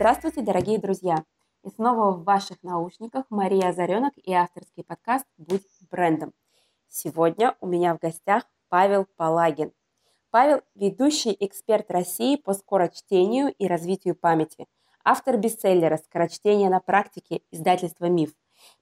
Здравствуйте, дорогие друзья! И снова в ваших наушниках Мария Озаренок и авторский подкаст «Будь брендом». Сегодня у меня в гостях Павел Палагин. Павел – ведущий эксперт России по скорочтению и развитию памяти, автор бестселлера «Скорочтение на практике» издательства «Миф»,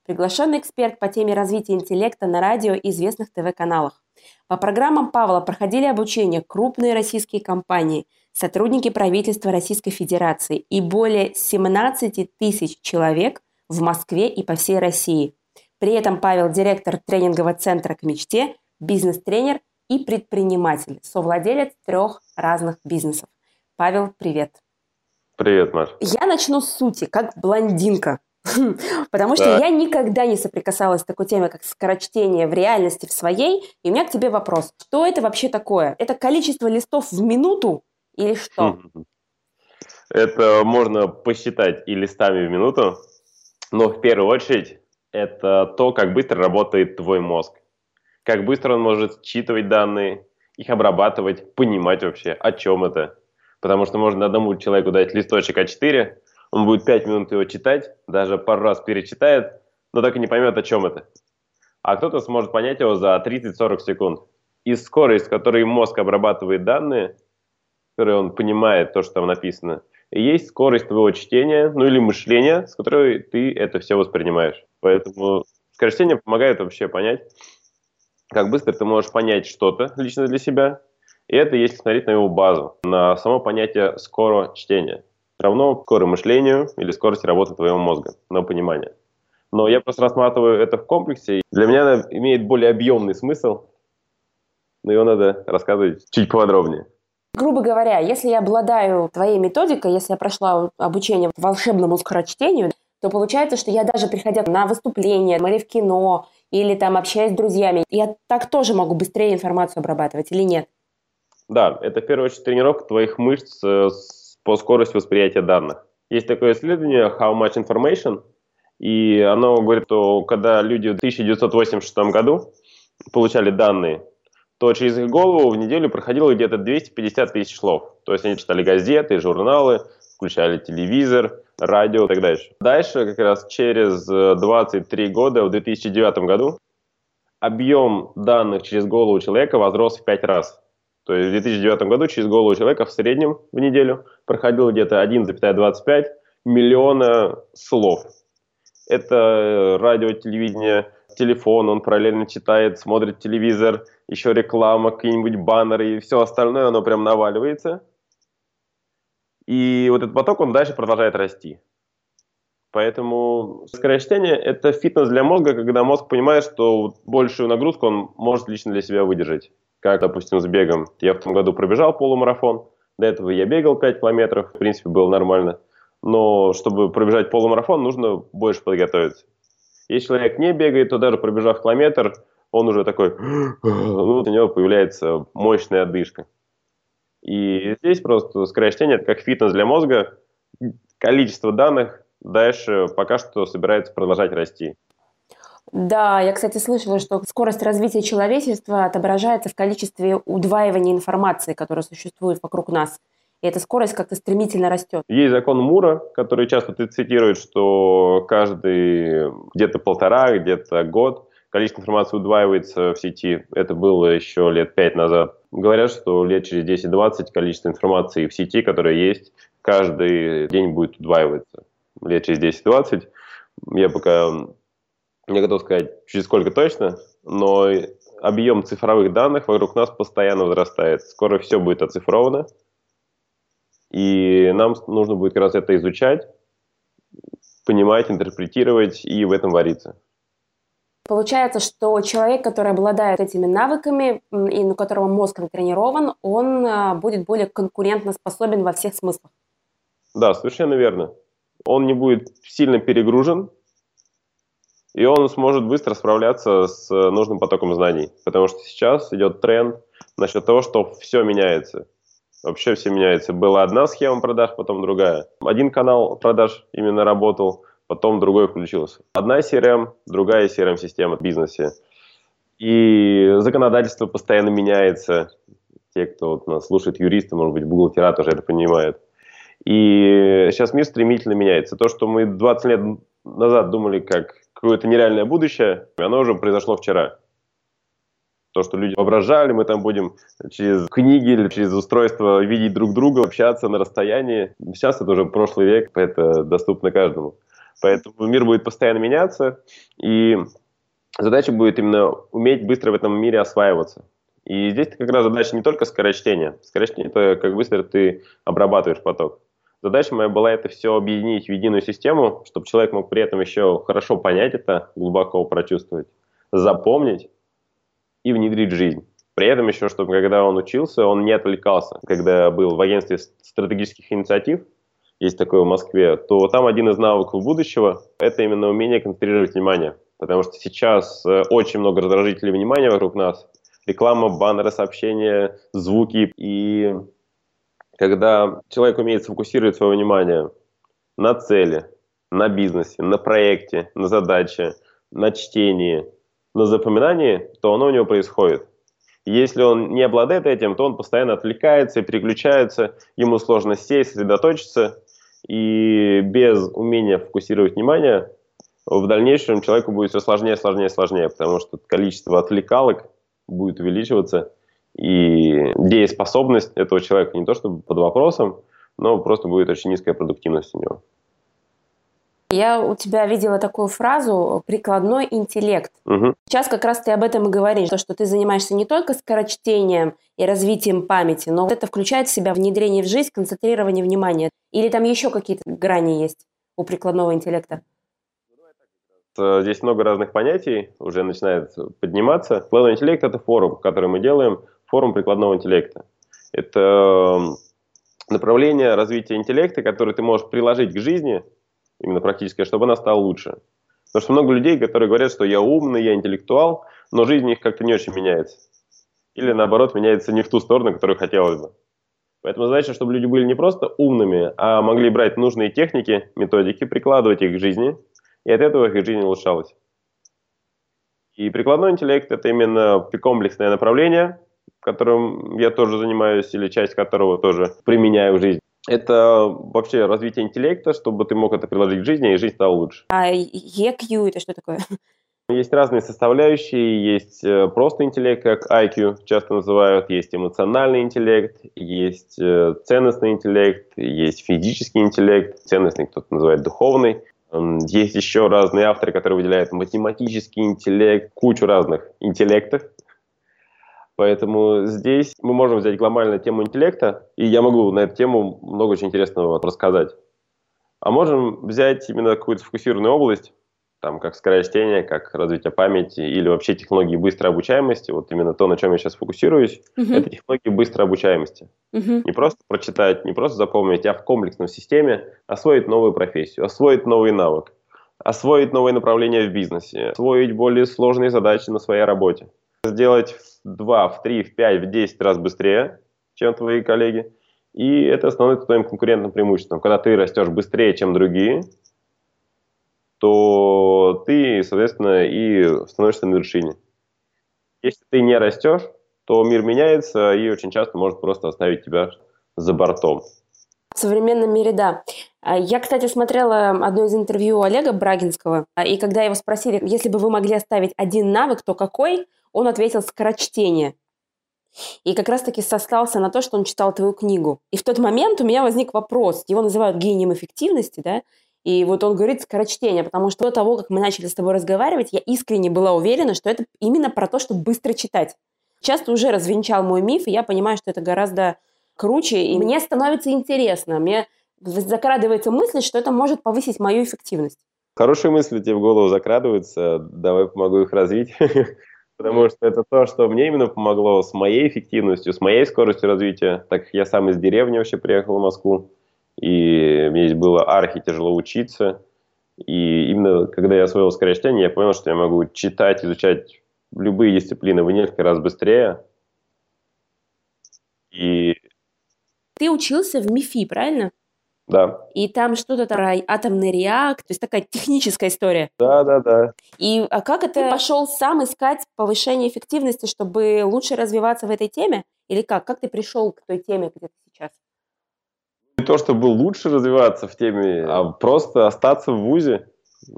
приглашенный эксперт по теме развития интеллекта на радио и известных ТВ-каналах. По программам Павла проходили обучение крупные российские компании – сотрудники правительства Российской Федерации и более 17 тысяч человек в Москве и по всей России. При этом Павел – директор тренингового центра «К мечте», бизнес-тренер и предприниматель, совладелец трех разных бизнесов. Павел, привет. Привет, Маш. Я начну с сути, как блондинка. Потому что я никогда не соприкасалась с такой темой, как скорочтение в реальности в своей. И у меня к тебе вопрос. Что это вообще такое? Это количество листов в минуту или что? Это можно посчитать и листами в минуту, но в первую очередь это то, как быстро работает твой мозг. Как быстро он может считывать данные, их обрабатывать, понимать вообще, о чем это. Потому что можно одному человеку дать листочек А4, он будет 5 минут его читать, даже пару раз перечитает, но так и не поймет, о чем это. А кто-то сможет понять его за 30-40 секунд. И скорость, с которой мозг обрабатывает данные – которой он понимает то, что там написано, и есть скорость твоего чтения, ну или мышления, с которой ты это все воспринимаешь. Поэтому скорочтение помогает вообще понять, как быстро ты можешь понять что-то лично для себя, и это если смотреть на его базу, на само понятие скоро чтения. Равно скоро мышлению или скорости работы твоего мозга, на понимание. Но я просто рассматриваю это в комплексе. Для меня это имеет более объемный смысл, но его надо рассказывать чуть подробнее. Грубо говоря, если я обладаю твоей методикой, если я прошла обучение волшебному скорочтению, то получается, что я даже приходя на выступление или в кино, или там общаясь с друзьями, я так тоже могу быстрее информацию обрабатывать или нет? Да, это в первую очередь тренировка твоих мышц э, по скорости восприятия данных. Есть такое исследование How Much Information, и оно говорит, что когда люди в 1986 году получали данные то через их голову в неделю проходило где-то 250 тысяч слов. То есть они читали газеты, журналы, включали телевизор, радио и так дальше. Дальше, как раз через 23 э, года, в 2009 году, объем данных через голову человека возрос в 5 раз. То есть в 2009 году через голову человека в среднем в неделю проходило где-то 1,25 миллиона слов. Это э, радио, телевидение, телефон, он параллельно читает, смотрит телевизор, еще реклама, какие-нибудь баннеры и все остальное, оно прям наваливается. И вот этот поток, он дальше продолжает расти. Поэтому скорочтение – это фитнес для мозга, когда мозг понимает, что большую нагрузку он может лично для себя выдержать. Как, допустим, с бегом. Я в том году пробежал полумарафон, до этого я бегал 5 километров, в принципе, было нормально. Но чтобы пробежать полумарафон, нужно больше подготовиться. Если человек не бегает, то даже пробежав километр, он уже такой, ну, у него появляется мощная отдышка. И здесь просто скорочтение – это как фитнес для мозга. Количество данных дальше пока что собирается продолжать расти. Да, я, кстати, слышала, что скорость развития человечества отображается в количестве удваивания информации, которая существует вокруг нас. И эта скорость как-то стремительно растет. Есть закон Мура, который часто ты цитируешь, что каждый где-то полтора, где-то год количество информации удваивается в сети. Это было еще лет пять назад. Говорят, что лет через 10-20 количество информации в сети, которая есть, каждый день будет удваиваться. Лет через 10-20. Я пока не готов сказать, через сколько точно, но объем цифровых данных вокруг нас постоянно возрастает. Скоро все будет оцифровано. И нам нужно будет как раз это изучать, понимать, интерпретировать и в этом вариться. Получается, что человек, который обладает этими навыками и у которого мозг натренирован, он а, будет более конкурентно способен во всех смыслах. Да, совершенно верно. Он не будет сильно перегружен, и он сможет быстро справляться с нужным потоком знаний. Потому что сейчас идет тренд насчет того, что все меняется. Вообще все меняется. Была одна схема продаж, потом другая. Один канал продаж именно работал, потом другой включился. Одна CRM, другая CRM-система в бизнесе. И законодательство постоянно меняется. Те, кто вот нас слушает, юристы, может быть, бухгалтера тоже это понимают. И сейчас мир стремительно меняется. То, что мы 20 лет назад думали как какое-то нереальное будущее, оно уже произошло вчера. То, что люди воображали, мы там будем через книги или через устройство видеть друг друга, общаться на расстоянии. Сейчас это уже прошлый век, это доступно каждому. Поэтому мир будет постоянно меняться, и задача будет именно уметь быстро в этом мире осваиваться. И здесь как раз задача не только скорочтения. Скорочтение – это как быстро ты обрабатываешь поток. Задача моя была это все объединить в единую систему, чтобы человек мог при этом еще хорошо понять это, глубоко прочувствовать, запомнить и внедрить в жизнь. При этом еще, чтобы когда он учился, он не отвлекался. Когда был в агентстве стратегических инициатив, есть такое в Москве, то там один из навыков будущего – это именно умение концентрировать внимание. Потому что сейчас э, очень много раздражителей внимания вокруг нас. Реклама, баннеры, сообщения, звуки. И когда человек умеет сфокусировать свое внимание на цели, на бизнесе, на проекте, на задаче, на чтении, на запоминании, то оно у него происходит. Если он не обладает этим, то он постоянно отвлекается и переключается, ему сложно сесть, сосредоточиться, и без умения фокусировать внимание в дальнейшем человеку будет все сложнее, сложнее, сложнее, потому что количество отвлекалок будет увеличиваться, и дееспособность этого человека не то чтобы под вопросом, но просто будет очень низкая продуктивность у него. Я у тебя видела такую фразу «прикладной интеллект». Угу. Сейчас как раз ты об этом и говоришь, то, что ты занимаешься не только скорочтением и развитием памяти, но это включает в себя внедрение в жизнь, концентрирование внимания. Или там еще какие-то грани есть у прикладного интеллекта? Э, здесь много разных понятий уже начинает подниматься. Прикладной интеллект – это форум, который мы делаем, форум прикладного интеллекта. Это направление развития интеллекта, которое ты можешь приложить к жизни, именно практически, чтобы она стала лучше. Потому что много людей, которые говорят, что я умный, я интеллектуал, но жизнь у них как-то не очень меняется. Или наоборот, меняется не в ту сторону, которую хотелось бы. Поэтому задача, чтобы люди были не просто умными, а могли брать нужные техники, методики, прикладывать их к жизни, и от этого их жизнь улучшалась. И прикладной интеллект – это именно комплексное направление, которым я тоже занимаюсь, или часть которого тоже применяю в жизни. Это вообще развитие интеллекта, чтобы ты мог это приложить к жизни, и жизнь стала лучше. А EQ – это что такое? Есть разные составляющие, есть э, просто интеллект, как IQ часто называют, есть эмоциональный интеллект, есть э, ценностный интеллект, есть физический интеллект, ценностный кто-то называет духовный. Есть еще разные авторы, которые выделяют математический интеллект, кучу разных интеллектов. Поэтому здесь мы можем взять глобальную тему интеллекта, и я могу на эту тему много очень интересного рассказать. А можем взять именно какую-то сфокусированную область, там, как скорочтение, как развитие памяти или вообще технологии быстрой обучаемости, вот именно то, на чем я сейчас фокусируюсь, uh-huh. это технологии быстрой обучаемости. Uh-huh. Не просто прочитать, не просто запомнить, а в комплексной системе освоить новую профессию, освоить новый навык, освоить новые направления в бизнесе, освоить более сложные задачи на своей работе. Сделать в 2, в 3, в 5, в 10 раз быстрее, чем твои коллеги. И это становится твоим конкурентным преимуществом. Когда ты растешь быстрее, чем другие, то ты, соответственно, и становишься на вершине. Если ты не растешь, то мир меняется и очень часто может просто оставить тебя за бортом. В современном мире, да. А, я, кстати, смотрела одно из интервью Олега Брагинского, а, и когда его спросили, если бы вы могли оставить один навык, то какой, он ответил «скорочтение». И как раз-таки сослался на то, что он читал твою книгу. И в тот момент у меня возник вопрос. Его называют гением эффективности, да? И вот он говорит скорочтение, потому что до того, как мы начали с тобой разговаривать, я искренне была уверена, что это именно про то, чтобы быстро читать. Часто уже развенчал мой миф, и я понимаю, что это гораздо круче, и мне становится интересно. Мне закрадывается мысль, что это может повысить мою эффективность. Хорошие мысли тебе в голову закрадываются, давай помогу их развить. Потому что это то, что мне именно помогло с моей эффективностью, с моей скоростью развития. Так как я сам из деревни вообще приехал в Москву и мне здесь было архи тяжело учиться. И именно когда я освоил скорочтение, я понял, что я могу читать, изучать любые дисциплины в несколько раз быстрее. И... Ты учился в МИФИ, правильно? Да. И там что-то про атомный реактор, то есть такая техническая история. Да, да, да. И а как это ты пошел сам искать повышение эффективности, чтобы лучше развиваться в этой теме? Или как? Как ты пришел к той теме, где ты сейчас? то, чтобы лучше развиваться в теме, а просто остаться в ВУЗе.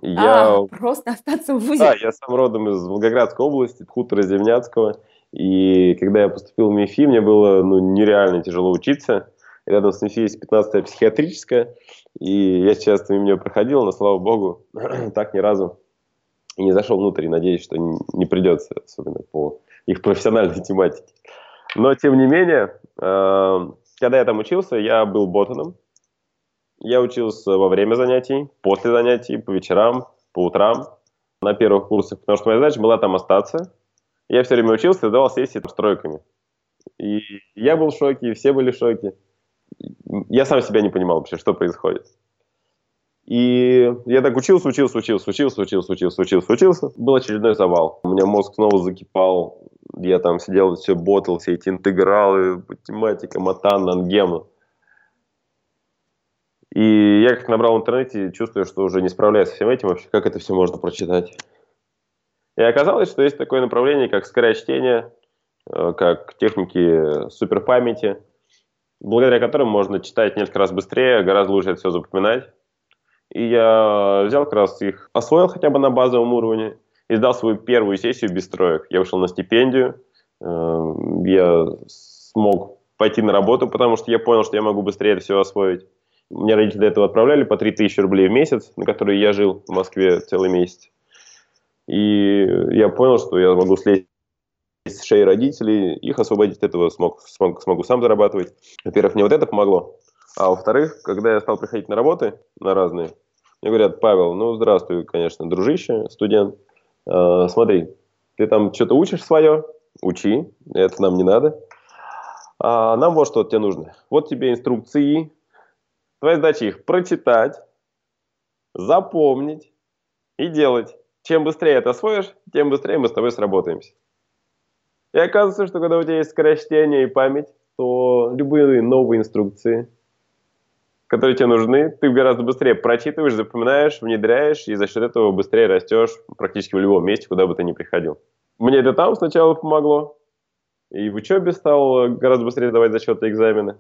Я... А, просто остаться в ВУЗе? Да, я сам родом из Волгоградской области, хутора Земняцкого. И когда я поступил в МИФИ, мне было ну, нереально тяжело учиться. Рядом с МИФИ есть 15-я психиатрическая. И я сейчас мимо нее проходил, но, слава богу, так ни разу и не зашел внутрь. И надеюсь, что не придется, особенно по их профессиональной тематике. Но, тем не менее, э, когда я там учился, я был ботаном. Я учился во время занятий, после занятий, по вечерам, по утрам, на первых курсах, потому что моя задача была там остаться. Я все время учился и давал сессии с тройками. И я был в шоке, и все были в шоке. Я сам себя не понимал вообще, что происходит. И я так учился, учился, учился, учился, учился, учился, учился, учился. Был очередной завал. У меня мозг снова закипал. Я там сидел, все ботал, все эти интегралы, математика, матан, ангема. И я как набрал в интернете, чувствую, что уже не справляюсь со всем этим вообще, как это все можно прочитать. И оказалось, что есть такое направление, как скорочтение, э, как техники суперпамяти, благодаря которым можно читать несколько раз быстрее, гораздо лучше это все запоминать. И я взял как раз их, освоил хотя бы на базовом уровне, и сдал свою первую сессию без троек. Я ушел на стипендию, э, я смог пойти на работу, потому что я понял, что я могу быстрее это все освоить. Мне родители до этого отправляли по 3000 рублей в месяц, на которые я жил в Москве целый месяц. И я понял, что я могу слезть с шеи родителей, их освободить от этого смог, смог, смогу сам зарабатывать. Во-первых, мне вот это помогло. А во-вторых, когда я стал приходить на работы, на разные, мне говорят, Павел, ну здравствуй, конечно, дружище, студент, э, смотри, ты там что-то учишь свое, учи, это нам не надо. А нам вот что тебе нужно. Вот тебе инструкции, Твоя задача их прочитать, запомнить и делать. Чем быстрее это освоишь, тем быстрее мы с тобой сработаемся. И оказывается, что когда у тебя есть скорочтение и память, то любые новые инструкции, которые тебе нужны, ты гораздо быстрее прочитываешь, запоминаешь, внедряешь, и за счет этого быстрее растешь практически в любом месте, куда бы ты ни приходил. Мне это там сначала помогло, и в учебе стал гораздо быстрее давать зачеты экзамены.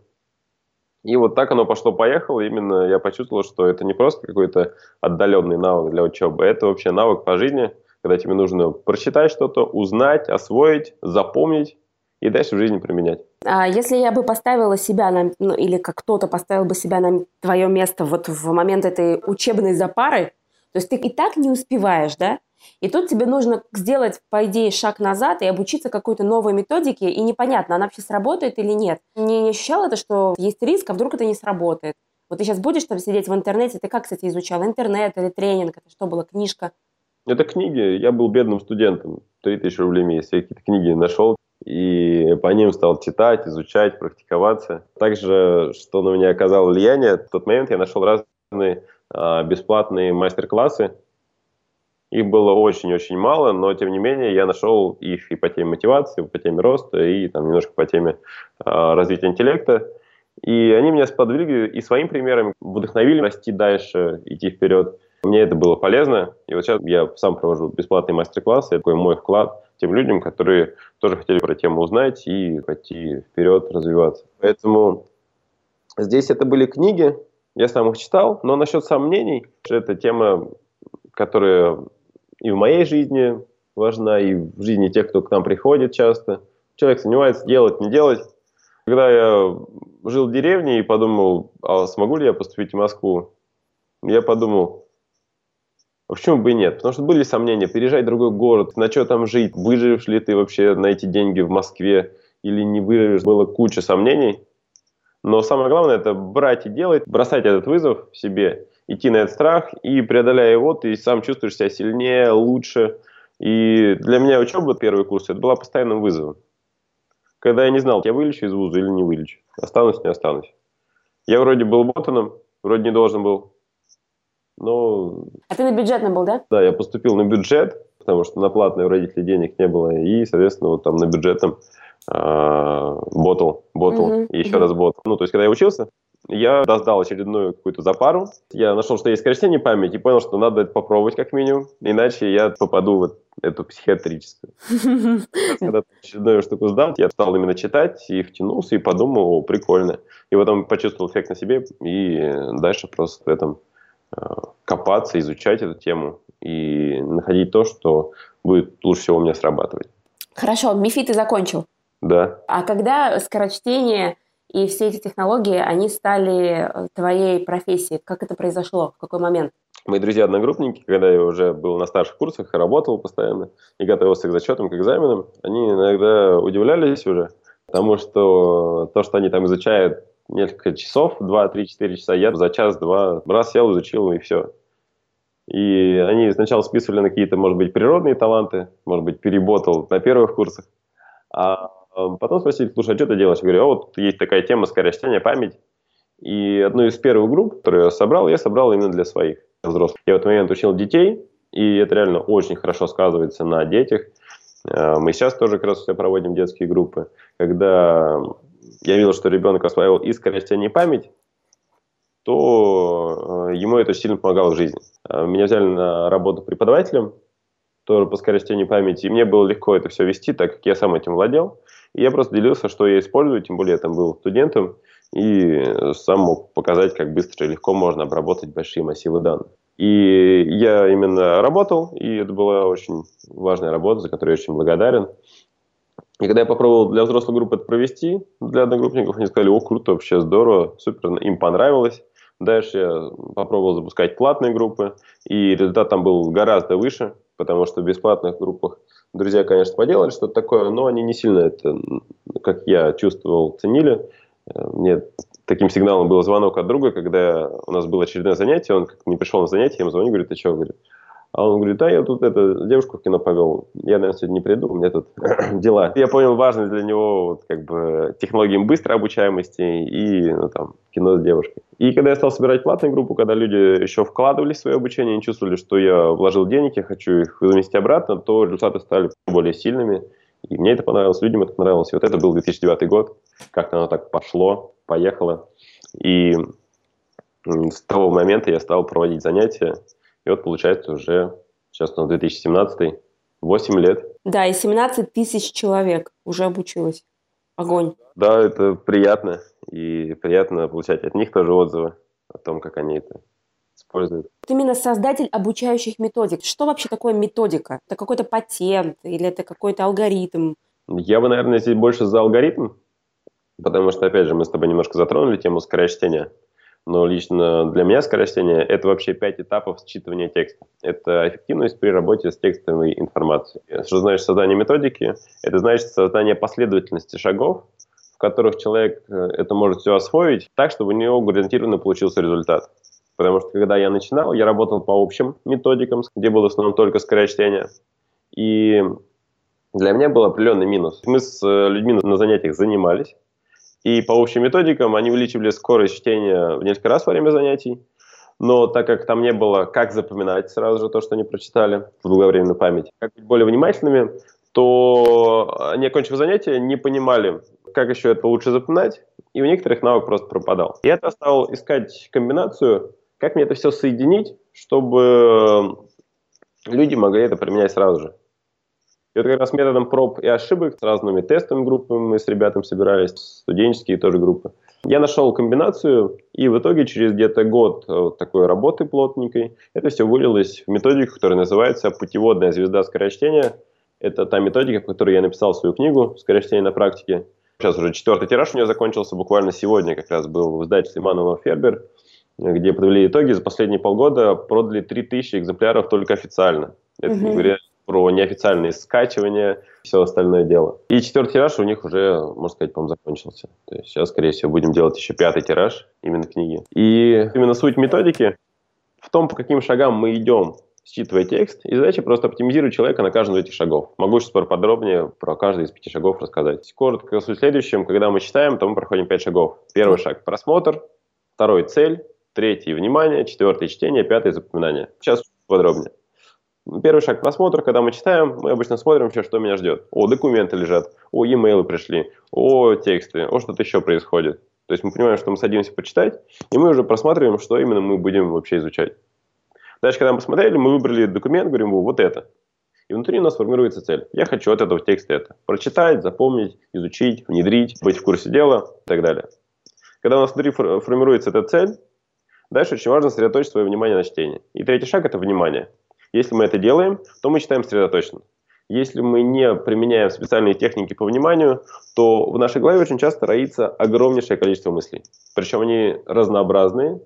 И вот так оно пошло-поехало. Именно я почувствовал, что это не просто какой-то отдаленный навык для учебы, это вообще навык по жизни, когда тебе нужно прочитать что-то, узнать, освоить, запомнить и дальше в жизни применять. А если я бы поставила себя на, ну, или как кто-то поставил бы себя на твое место вот в момент этой учебной запары, то есть ты и так не успеваешь, да? И тут тебе нужно сделать, по идее, шаг назад и обучиться какой-то новой методике, и непонятно, она вообще сработает или нет. Не, не ощущал это, что есть риск, а вдруг это не сработает? Вот ты сейчас будешь там сидеть в интернете, ты как, кстати, изучал? Интернет или тренинг? Это что было, книжка? Это книги. Я был бедным студентом. 3000 рублей в месяц. Я какие-то книги нашел. И по ним стал читать, изучать, практиковаться. Также, что на меня оказало влияние, в тот момент я нашел разные а, бесплатные мастер-классы их было очень-очень мало, но тем не менее я нашел их и по теме мотивации, по теме роста, и там немножко по теме э, развития интеллекта. И они меня сподвигли и своим примером вдохновили расти дальше, идти вперед. Мне это было полезно. И вот сейчас я сам провожу бесплатные мастер-классы. Это такой мой вклад тем людям, которые тоже хотели про тему узнать и пойти вперед, развиваться. Поэтому здесь это были книги, я сам их читал, но насчет сомнений, это тема, которая и в моей жизни важна, и в жизни тех, кто к нам приходит часто. Человек сомневается, делать, не делать. Когда я жил в деревне и подумал, а смогу ли я поступить в Москву, я подумал, почему бы и нет? Потому что были сомнения, переезжать в другой город, на что там жить, выживешь ли ты вообще на эти деньги в Москве или не выживешь, было куча сомнений. Но самое главное это брать и делать, бросать этот вызов себе идти на этот страх, и преодоляя его, ты сам чувствуешь себя сильнее, лучше. И для меня учеба, первый курс, это была постоянным вызовом. Когда я не знал, я вылечу из вуза или не вылечу, останусь, не останусь. Я вроде был ботаном, вроде не должен был, но... А ты на бюджетном был, да? Да, я поступил на бюджет, потому что на платные у родителей денег не было, и, соответственно, вот там на бюджетном ботал, угу, и еще раз ботал. Ну, то есть, когда я учился, Я сдал очередную какую-то запару. Я нашел, что есть скорочтение памяти, и понял, что надо это попробовать как минимум, иначе я попаду в эту психиатрическую. Когда очередную штуку сдал, я стал именно читать и втянулся, и подумал, о, прикольно. И потом почувствовал эффект на себе, и дальше просто в этом копаться, изучать эту тему и находить то, что будет лучше всего у меня срабатывать. Хорошо, МИФИ ты закончил? Да. А когда скорочтение и все эти технологии, они стали э, твоей профессией? Как это произошло? В какой момент? Мои друзья-одногруппники, когда я уже был на старших курсах работал постоянно, и готовился к зачетам, к экзаменам, они иногда удивлялись уже, потому что то, что они там изучают несколько часов, 2, 3, 4 часа, я за час-два раз сел, изучил, и все. И они сначала списывали на какие-то, может быть, природные таланты, может быть, переботал на первых курсах, а потом спросили, слушай, а что ты делаешь? Я говорю, а вот есть такая тема скорочтения память. И одну из первых групп, которую я собрал, я собрал именно для своих взрослых. Я в этот момент учил детей, и это реально очень хорошо сказывается на детях. Э, мы сейчас тоже как раз проводим детские группы, когда я видел, что ребенок осваивал и скорочтение память, то э, ему это сильно помогало в жизни. Э, меня взяли на работу преподавателем, тоже по скорочтению памяти, и мне было легко это все вести, так как я сам этим владел. И я просто делился, что я использую, тем более я там был студентом, и сам мог показать, как быстро и легко можно обработать большие массивы данных. И я именно работал, и это была очень важная работа, за которую я очень благодарен. И когда я попробовал для взрослой группы это провести, для одногруппников, они сказали, о, круто, вообще здорово, супер, им понравилось. Дальше я попробовал запускать платные группы, и результат там был гораздо выше, потому что в бесплатных группах друзья, конечно, поделали что-то такое, но они не сильно это, как я чувствовал, ценили. Мне таким сигналом был звонок от друга, когда у нас было очередное занятие, он не пришел на занятие, я ему звоню, говорит, ты что, говорит, а он говорит, да, я тут это, девушку в кино повел, я, наверное, сегодня не приду, у меня тут дела. Я понял важность для него вот, как бы технологиям быстрой обучаемости и ну, там, кино с девушкой. И когда я стал собирать платную группу, когда люди еще вкладывались в свое обучение, не чувствовали, что я вложил денег, я хочу их заместить обратно, то результаты стали более сильными. И мне это понравилось, людям это понравилось. И вот это был 2009 год, как-то оно так пошло, поехало. И с того момента я стал проводить занятия и вот получается уже, сейчас у нас 2017, 8 лет. Да, и 17 тысяч человек уже обучилось. Огонь. Да, это приятно. И приятно получать от них тоже отзывы о том, как они это используют. Ты именно создатель обучающих методик. Что вообще такое методика? Это какой-то патент или это какой-то алгоритм? Я бы, наверное, здесь больше за алгоритм, потому что, опять же, мы с тобой немножко затронули тему скорочтения но лично для меня скорочтение – это вообще пять этапов считывания текста. Это эффективность при работе с текстовой информацией. Что значит создание методики? Это значит создание последовательности шагов, в которых человек э, это может все освоить так, чтобы у него гарантированно получился результат. Потому что когда я начинал, я работал по общим методикам, где было в основном только скорочтение. И для меня был определенный минус. Мы с э, людьми на занятиях занимались, и по общим методикам они увеличивали скорость чтения в несколько раз во время занятий. Но так как там не было как запоминать сразу же то, что они прочитали в долговременную память, как быть более внимательными, то они, окончив занятие, не понимали, как еще это лучше запоминать, и у некоторых навык просто пропадал. Я стал искать комбинацию, как мне это все соединить, чтобы люди могли это применять сразу же. И вот как раз методом проб и ошибок с разными тестовыми группами мы с ребятами собирались, студенческие тоже группы. Я нашел комбинацию, и в итоге через где-то год э, такой работы плотненькой это все вылилось в методику, которая называется «Путеводная звезда скорочтения». Это та методика, в которой я написал свою книгу «Скорочтение на практике». Сейчас уже четвертый тираж у нее закончился, буквально сегодня как раз был в издательстве Маннелов Фербер, где подвели итоги, за последние полгода продали 3000 экземпляров только официально. Это не говоря про неофициальные скачивания, все остальное дело. И четвертый тираж у них уже, можно сказать, по-моему, закончился. То есть сейчас, скорее всего, будем делать еще пятый тираж именно книги. И именно суть методики в том, по каким шагам мы идем, считывая текст, и задача просто оптимизировать человека на каждом из этих шагов. Могу сейчас подробнее про каждый из пяти шагов рассказать. Коротко суть следующем. Когда мы читаем, то мы проходим пять шагов. Первый шаг – просмотр, второй – цель, третий – внимание, четвертый – чтение, пятый – запоминание. Сейчас подробнее. Первый шаг просмотра, когда мы читаем, мы обычно смотрим вообще, что меня ждет. О, документы лежат, о, e-mail пришли, о, тексты, о, что-то еще происходит. То есть мы понимаем, что мы садимся почитать, и мы уже просматриваем, что именно мы будем вообще изучать. Дальше, когда мы посмотрели, мы выбрали документ, говорим, вот это. И внутри у нас формируется цель. Я хочу от этого текста это. Прочитать, запомнить, изучить, внедрить, быть в курсе дела и так далее. Когда у нас внутри формируется эта цель, дальше очень важно сосредоточить свое внимание на чтении. И третий шаг – это внимание. Если мы это делаем, то мы читаем сосредоточенно. Если мы не применяем специальные техники по вниманию, то в нашей голове очень часто роится огромнейшее количество мыслей. Причем они разнообразные.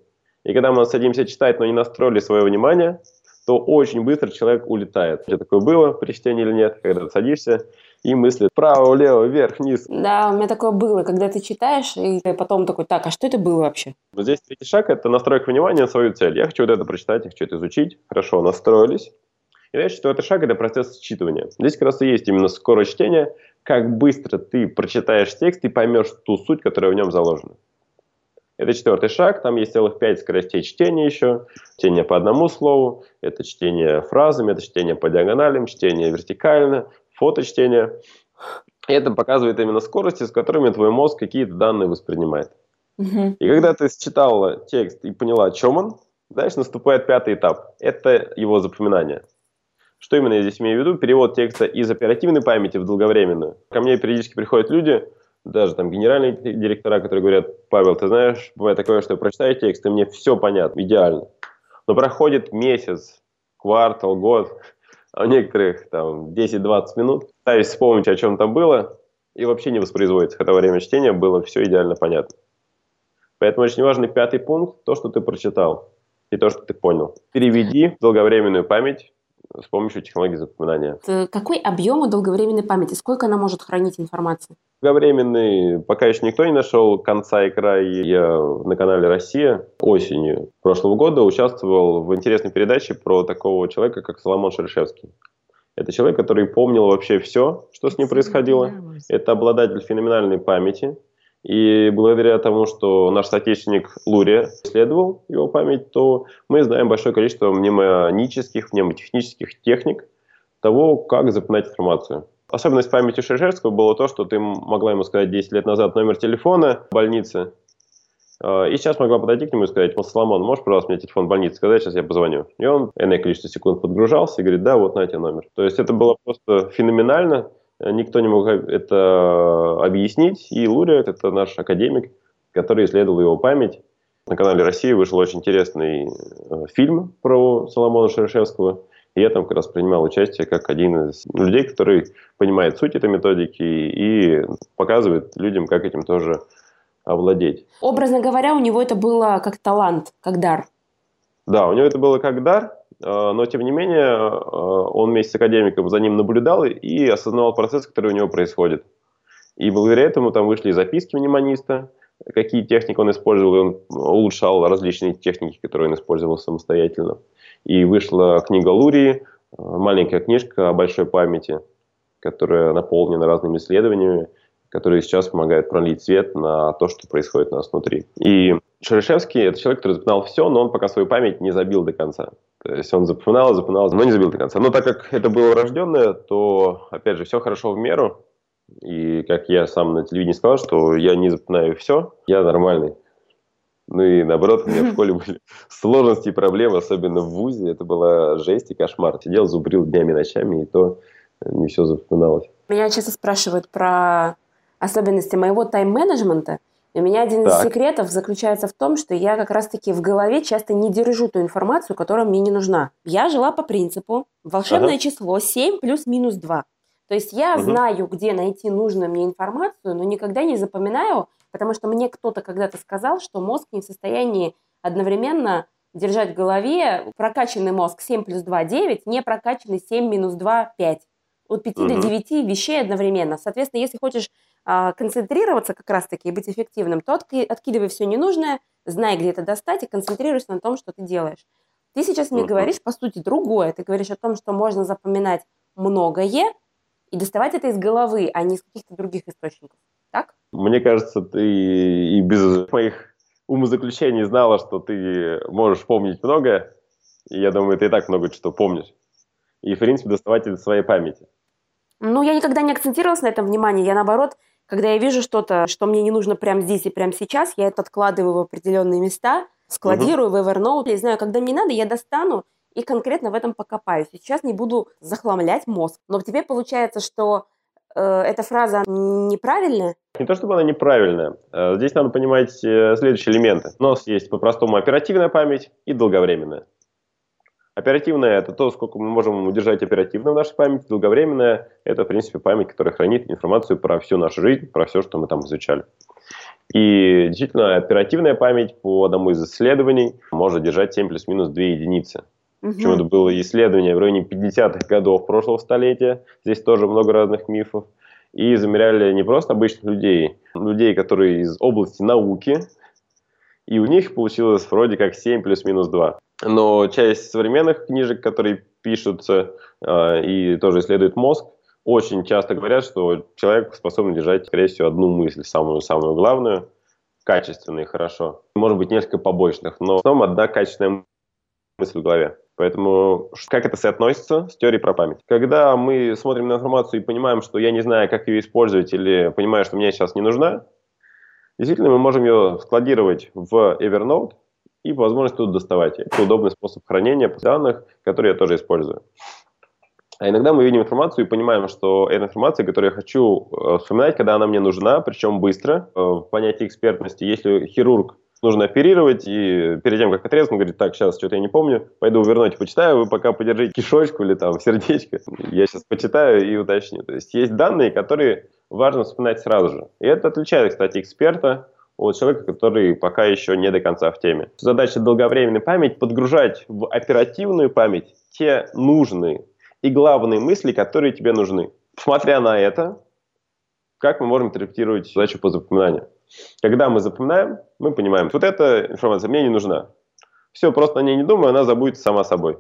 И когда мы садимся читать, но не настроили свое внимание, то очень быстро человек улетает. Тебя такое было при чтении или нет, когда ты садишься и мысли право, влево, вверх, вниз. Да, у меня такое было, когда ты читаешь, и потом такой, так, а что это было вообще? Вот здесь третий шаг – это настройка внимания на свою цель. Я хочу вот это прочитать, я хочу это изучить. Хорошо, настроились. И дальше четвертый шаг – это процесс считывания. Здесь как раз и есть именно скорость чтения, как быстро ты прочитаешь текст и поймешь ту суть, которая в нем заложена. Это четвертый шаг, там есть целых пять скоростей чтения еще. Чтение по одному слову, это чтение фразами, это чтение по диагоналям, чтение вертикально, фоточтение. И это показывает именно скорости, с которыми твой мозг какие-то данные воспринимает. Угу. И когда ты считала текст и поняла, о чем он, дальше наступает пятый этап. Это его запоминание. Что именно я здесь имею в виду? Перевод текста из оперативной памяти в долговременную. Ко мне периодически приходят люди, даже там генеральные директора, которые говорят, Павел, ты знаешь, бывает такое, что я прочитаю текст, и мне все понятно, идеально. Но проходит месяц, квартал, год, некоторых там 10-20 минут, пытаюсь вспомнить, о чем там было, и вообще не воспроизводится, хотя во время чтения было все идеально понятно. Поэтому очень важный пятый пункт, то, что ты прочитал, и то, что ты понял. Переведи долговременную память с помощью технологии запоминания. Какой объем у долговременной памяти? Сколько она может хранить информацию? Долговременный пока еще никто не нашел конца и края. Я на канале «Россия» осенью прошлого года участвовал в интересной передаче про такого человека, как Соломон Шерешевский. Это человек, который помнил вообще все, что с ним происходило. Это обладатель феноменальной памяти. И благодаря тому, что наш соотечественник Лурия исследовал его память, то мы знаем большое количество мнемонических, мнемотехнических техник того, как запоминать информацию. Особенность памяти Шишерского было то, что ты могла ему сказать 10 лет назад номер телефона больницы, а, и сейчас могла подойти к нему и сказать, Соломон, можешь, пожалуйста, мне телефон больницы сказать, сейчас я позвоню. И он энное количество секунд подгружался и говорит, да, вот на тебе номер. То есть это было просто феноменально. Э, никто не мог это объяснить. И Лурия, это наш академик, который исследовал его память. На канале России вышел очень интересный э, фильм про Соломона Шерешевского. И я там как раз принимал участие как один из людей, который понимает суть этой методики и показывает людям, как этим тоже овладеть. Образно говоря, у него это было как талант, как дар. Да, у него это было как дар, но тем не менее э, он вместе с академиком за ним наблюдал и осознавал процесс, который у него происходит. И благодаря этому там вышли записки мнемониста, какие техники он использовал, и он улучшал различные техники, которые он использовал самостоятельно. И вышла книга Лурии, э, маленькая книжка о большой памяти, которая наполнена разными исследованиями, которые сейчас помогают пролить свет на то, что происходит у нас внутри. И Шерешевский – это человек, который запоминал все, но он пока свою память не забил до конца. То есть он запоминал, запоминал, но не забил до конца. Но так как это было врожденное, то, опять же, все хорошо в меру. И как я сам на телевидении сказал, что я не запоминаю все, я нормальный. Ну и наоборот, у меня в школе были сложности и проблемы, особенно в ВУЗе. Это была жесть и кошмар. Сидел, зубрил днями и ночами, и то не все запоминалось. Меня часто спрашивают про особенности моего тайм-менеджмента – у меня один так. из секретов заключается в том, что я как раз-таки в голове часто не держу ту информацию, которая мне не нужна. Я жила по принципу волшебное ага. число 7 плюс-минус 2. То есть я угу. знаю, где найти нужную мне информацию, но никогда не запоминаю, потому что мне кто-то когда-то сказал, что мозг не в состоянии одновременно держать в голове прокачанный мозг 7 плюс 2 – 9, не прокачанный 7 минус 2 – 5. От 5 угу. до 9 вещей одновременно. Соответственно, если хочешь концентрироваться как раз-таки и быть эффективным, то откидывай все ненужное, знай, где это достать и концентрируйся на том, что ты делаешь. Ты сейчас мне говоришь, по сути, другое. Ты говоришь о том, что можно запоминать многое и доставать это из головы, а не из каких-то других источников. Так? Мне кажется, ты и без моих умозаключений знала, что ты можешь помнить многое. И я думаю, ты и так много что помнишь. И, в принципе, доставать это из своей памяти. Ну, я никогда не акцентировалась на этом внимании. Я, наоборот, Когда я вижу что-то, что мне не нужно прямо здесь и прямо сейчас, я это откладываю в определенные места, складирую угу. в Evernote. Я знаю, когда мне надо, я достану и конкретно в этом покопаюсь. Сейчас не буду захламлять мозг. Но теперь получается, что э, эта фраза неправильная? Не то чтобы она неправильная. Э, здесь надо понимать э, следующие элементы. У нас есть по-простому оперативная память и долговременная. Оперативная – это то, сколько мы можем удержать оперативно в нашей памяти. Долговременная – это, в принципе, память, которая хранит информацию про всю нашу жизнь, про все, что мы там изучали. И действительно, оперативная память по одному из исследований может держать 7 плюс-минус 2 единицы. Угу. Причем это было исследование в районе 50-х годов прошлого столетия. Здесь тоже много разных мифов. И замеряли не просто обычных людей, людей, которые из области науки, и у них получилось вроде как 7 плюс-минус 2. Но часть современных книжек, которые пишутся э, и тоже исследуют мозг, очень часто говорят, что человек способен держать, скорее всего, одну мысль, самую-самую главную, качественно и хорошо. Может быть, несколько побочных, но в основном одна качественная мысль в голове. Поэтому как это соотносится с теорией про память? Когда мы смотрим на информацию и понимаем, что я не знаю, как ее использовать, или понимаю, что мне сейчас не нужна, действительно мы можем ее складировать в Evernote и по возможности тут доставать. Это удобный способ хранения данных, который я тоже использую. А иногда мы видим информацию и понимаем, что это информация, которую я хочу э, вспоминать, когда она мне нужна, причем быстро. Э, в понятии экспертности, если хирург нужно оперировать, и перед тем, как отрезать, он говорит, так, сейчас что-то я не помню, пойду вернуть, почитаю, вы пока подержите кишочку или там сердечко, я сейчас почитаю и уточню. То есть есть данные, которые важно вспоминать сразу же. И это отличает, кстати, эксперта от человека, который пока еще не до конца в теме. Задача долговременной память подгружать в оперативную память те нужные и главные мысли, которые тебе нужны. Смотря на это, как мы можем интерпретировать задачу по запоминанию? Когда мы запоминаем, мы понимаем, вот эта информация мне не нужна. Все, просто о ней не думаю, она забудется сама собой.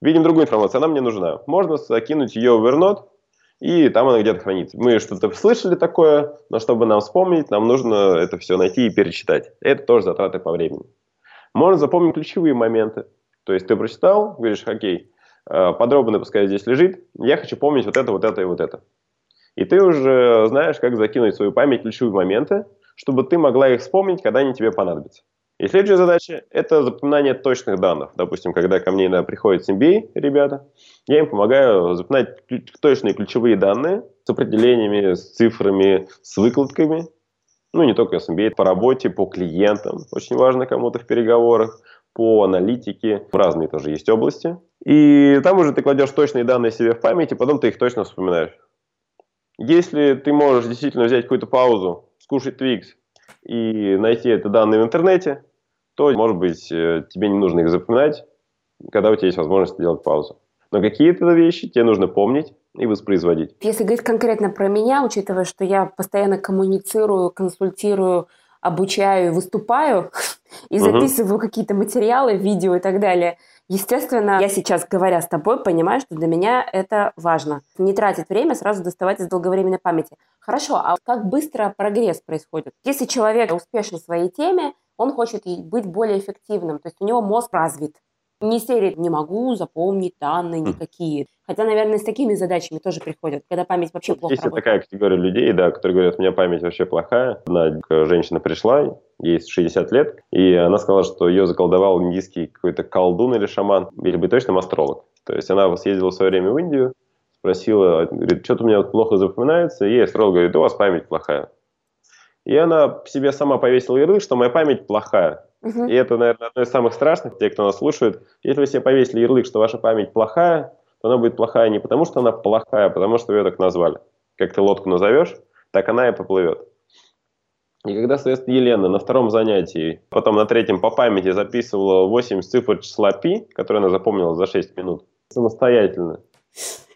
Видим другую информацию, она мне нужна. Можно закинуть ее в Evernote, и там она где-то хранится. Мы что-то слышали такое, но чтобы нам вспомнить, нам нужно это все найти и перечитать. Это тоже затраты по времени. Можно запомнить ключевые моменты. То есть ты прочитал, говоришь, окей, Э, подробно пускай здесь лежит, я хочу помнить вот это, вот это и вот это. И ты уже знаешь, как закинуть в свою память ключевые моменты, чтобы ты могла их вспомнить, когда они тебе понадобятся. И следующая задача – это запоминание точных данных. Допустим, когда ко мне приходят с MBA ребята, я им помогаю запоминать точные ключевые данные с определениями, с цифрами, с выкладками. Ну, не только с MBA, по работе, по клиентам. Очень важно кому-то в переговорах по аналитике, в разные тоже есть области. И там уже ты кладешь точные данные себе в память, и потом ты их точно вспоминаешь. Если ты можешь действительно взять какую-то паузу, скушать Twix и найти это данные в интернете, то, может быть, э, тебе не нужно их запоминать, когда у тебя есть возможность сделать паузу. Но какие-то вещи тебе нужно помнить и воспроизводить. Если говорить конкретно про меня, учитывая, что я постоянно коммуницирую, консультирую, обучаю, выступаю и записываю какие-то материалы, видео и так далее. Естественно, я сейчас, говоря с тобой, понимаю, что для меня это важно. Не тратить время, сразу доставать из долговременной памяти. Хорошо, а как быстро прогресс происходит? Если человек успешен в своей теме, он хочет быть более эффективным, то есть у него мозг развит. Не серии «не могу запомнить данные хм. никакие». Хотя, наверное, с такими задачами тоже приходят, когда память вообще плохо Есть работает. такая категория людей, да, которые говорят, у меня память вообще плохая. Одна женщина пришла, ей 60 лет, и она сказала, что ее заколдовал индийский какой-то колдун или шаман, или бы точно астролог. То есть она съездила в свое время в Индию, спросила, говорит, что-то у меня плохо запоминается, и астролог говорит, у вас память плохая. И она себе сама повесила ярлык, что моя память плохая. И это, наверное, одно из самых страшных, те, кто нас слушает. Если вы себе повесили ярлык, что ваша память плохая, то она будет плохая не потому, что она плохая, а потому что ее так назвали. Как ты лодку назовешь, так она и поплывет. И когда, соответственно, Елена на втором занятии, потом на третьем по памяти записывала 8 цифр числа пи, которые она запомнила за 6 минут, самостоятельно,